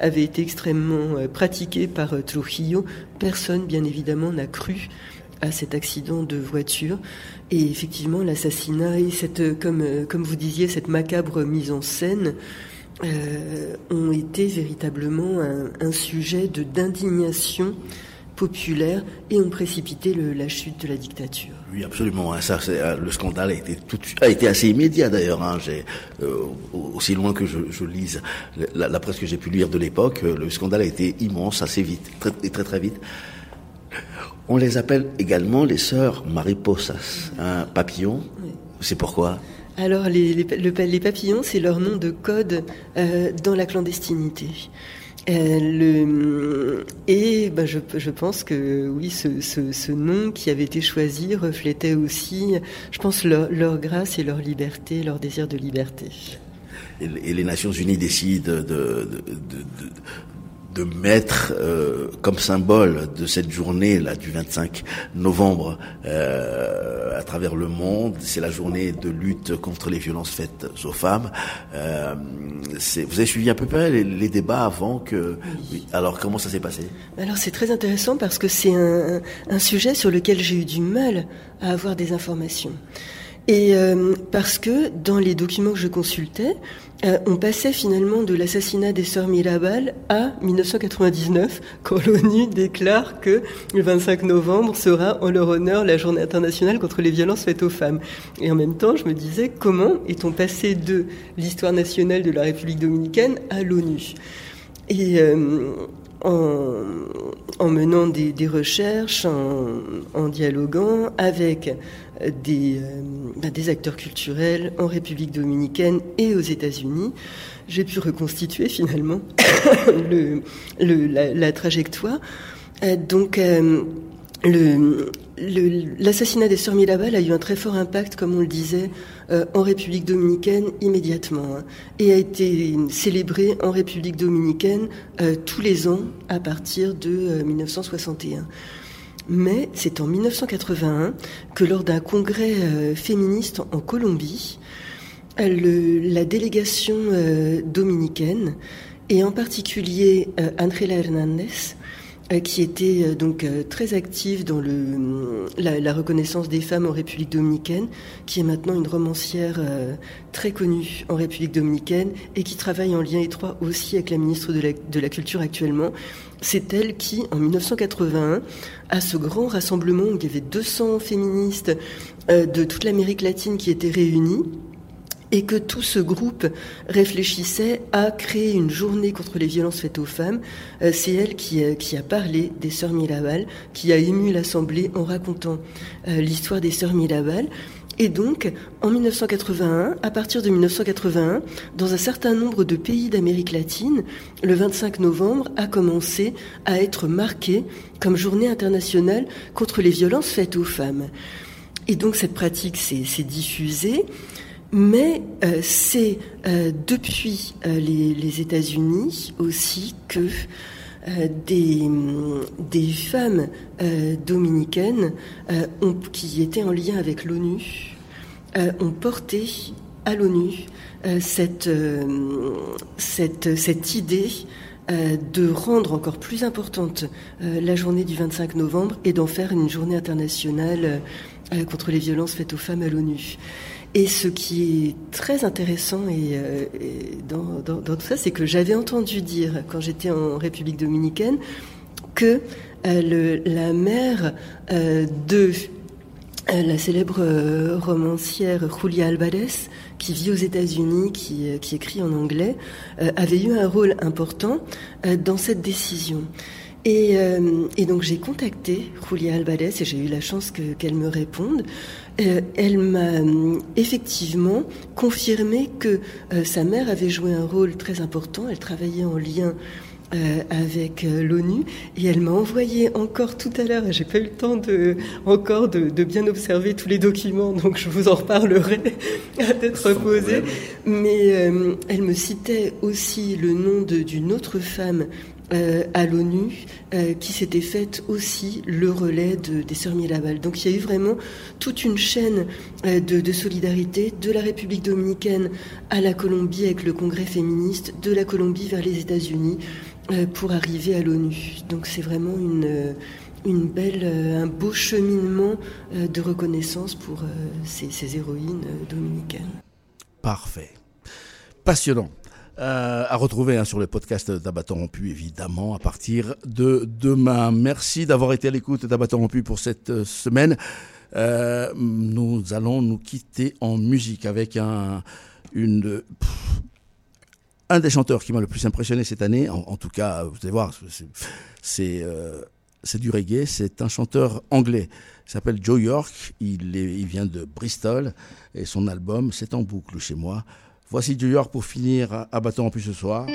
avait été extrêmement euh, pratiqué par euh, Trujillo. Personne, bien évidemment, n'a cru à cet accident de voiture. Et effectivement, l'assassinat et cette, euh, comme, vous disiez, cette macabre mise en scène ont été véritablement un, sujet d'indignation populaire et ont précipité le, la chute de la dictature. Oui, absolument. Hein, ça, euh, le scandale a été tout, a été assez immédiat d'ailleurs. Hein, euh, aussi loin que je, je lise la, la, presse que j'ai pu lire de l'époque, euh, le scandale a été immense, assez vite, très, très très vite. On les appelle également les sœurs mariposas, hein, papillons. C'est pourquoi? Alors, les, les, les papillons, c'est leur nom de code euh, dans la clandestinité. Euh, et ben je, pense que oui, ce, nom qui avait été choisi reflétait aussi, je pense, leur, grâce et leur liberté, leur désir de liberté. Et les Nations Unies décident de, de, de, de mettre euh, comme symbole de cette journée là du 25 novembre euh, à travers le monde, c'est la journée de lutte contre les violences faites aux femmes. Euh, vous avez suivi à peu près les, les débats avant que. Oui. Alors comment ça s'est passé? Alors c'est très intéressant parce que c'est un, un sujet sur lequel j'ai eu du mal à avoir des informations. Et euh, parce que dans les documents que je consultais, euh, on passait finalement de l'assassinat des sœurs Mirabal à 1999, quand l'ONU déclare que le 25 novembre sera en leur honneur la journée internationale contre les violences faites aux femmes. Et en même temps, je me disais, comment est-on passé de l'histoire nationale de la République dominicaine à l'ONU? Et euh, en, en, menant des, recherches, en, dialoguant avec des, euh, des, acteurs culturels en République dominicaine et aux États-Unis, j'ai pu reconstituer finalement le, le, la, trajectoire. Euh, donc, euh, l'assassinat des sœurs Mirabal a eu un très fort impact, comme on le disait, en République dominicaine immédiatement, hein, et a été célébré en République dominicaine tous les ans à partir de 1961. Euh, Mais c'est en 1981 que lors d'un congrès euh, féministe en Colombie, le, la délégation dominicaine, et en particulier Angela Hernandez, euh, qui était euh, donc euh, très active dans le, la, la, reconnaissance des femmes en République dominicaine, qui est maintenant une romancière très connue en République dominicaine et qui travaille en lien étroit aussi avec la ministre de la, de la Culture actuellement. C'est elle qui, en 1981, à ce grand rassemblement où il y avait 200 féministes de toute l'Amérique latine qui étaient réunies, et que tout ce groupe réfléchissait à créer une journée contre les violences faites aux femmes. Euh, c'est elle qui, euh, qui, a parlé des sœurs Mirabal, qui a ému l'Assemblée en racontant euh, l'histoire des sœurs Mirabal. Et donc, en 1981, à partir de 1981, dans un certain nombre de pays d'Amérique latine, le 25 novembre a commencé à être marqué comme journée internationale contre les violences faites aux femmes. Et donc cette pratique s'est diffusée. Mais euh, c'est euh, depuis euh, les, les États-Unis aussi que euh, des, des, femmes euh, dominicaines ont, qui étaient en lien avec l'ONU ont porté à l'ONU cette, cette, cette, idée de rendre encore plus importante la journée du 25 novembre et d'en faire une journée internationale contre les violences faites aux femmes à l'ONU. Et ce qui est très intéressant et, euh, dans, tout ça, c'est que j'avais entendu dire, quand j'étais en République dominicaine, que euh, la mère euh, de la célèbre romancière Julia Alvarez, qui vit aux États-Unis, qui, écrit en anglais, avait eu un rôle important dans cette décision. Et, donc j'ai contacté Julia Albades et j'ai eu la chance qu'elle me réponde. Elle m'a effectivement confirmé que sa mère avait joué un rôle très important. Elle travaillait en lien euh, avec euh, l'ONU et elle m'a envoyé encore tout à l'heure, j'ai pas eu le temps de, encore de, bien observer tous les documents, donc je vous en reparlerai à tête reposée, mais euh, elle me citait aussi le nom d'une autre femme à l'ONU qui s'était faite aussi le relais de, des Sœurs Mirabal. Donc il y a eu vraiment toute une chaîne de, de, solidarité de la République dominicaine à la Colombie avec le Congrès féministe, de la Colombie vers les États-Unis. Euh, pour arriver à l'ONU. Donc c'est vraiment une, euh, une belle, euh, un beau cheminement de reconnaissance pour ces héroïnes dominicaines. Parfait. Passionnant. À retrouver hein, sur le podcast d'Abattant Rompu, évidemment, à partir de demain. Merci d'avoir été à l'écoute d'Abattant Rompu pour cette semaine. nous allons nous quitter en musique avec un, des chanteurs qui m'a le plus impressionné cette année, en, tout cas, vous allez voir, euh, c'est du reggae, c'est un chanteur anglais. Il s'appelle Joe York, il vient de Bristol, et son album, c'est en boucle chez moi. Voici Joe York pour finir à bâton en plus ce soir.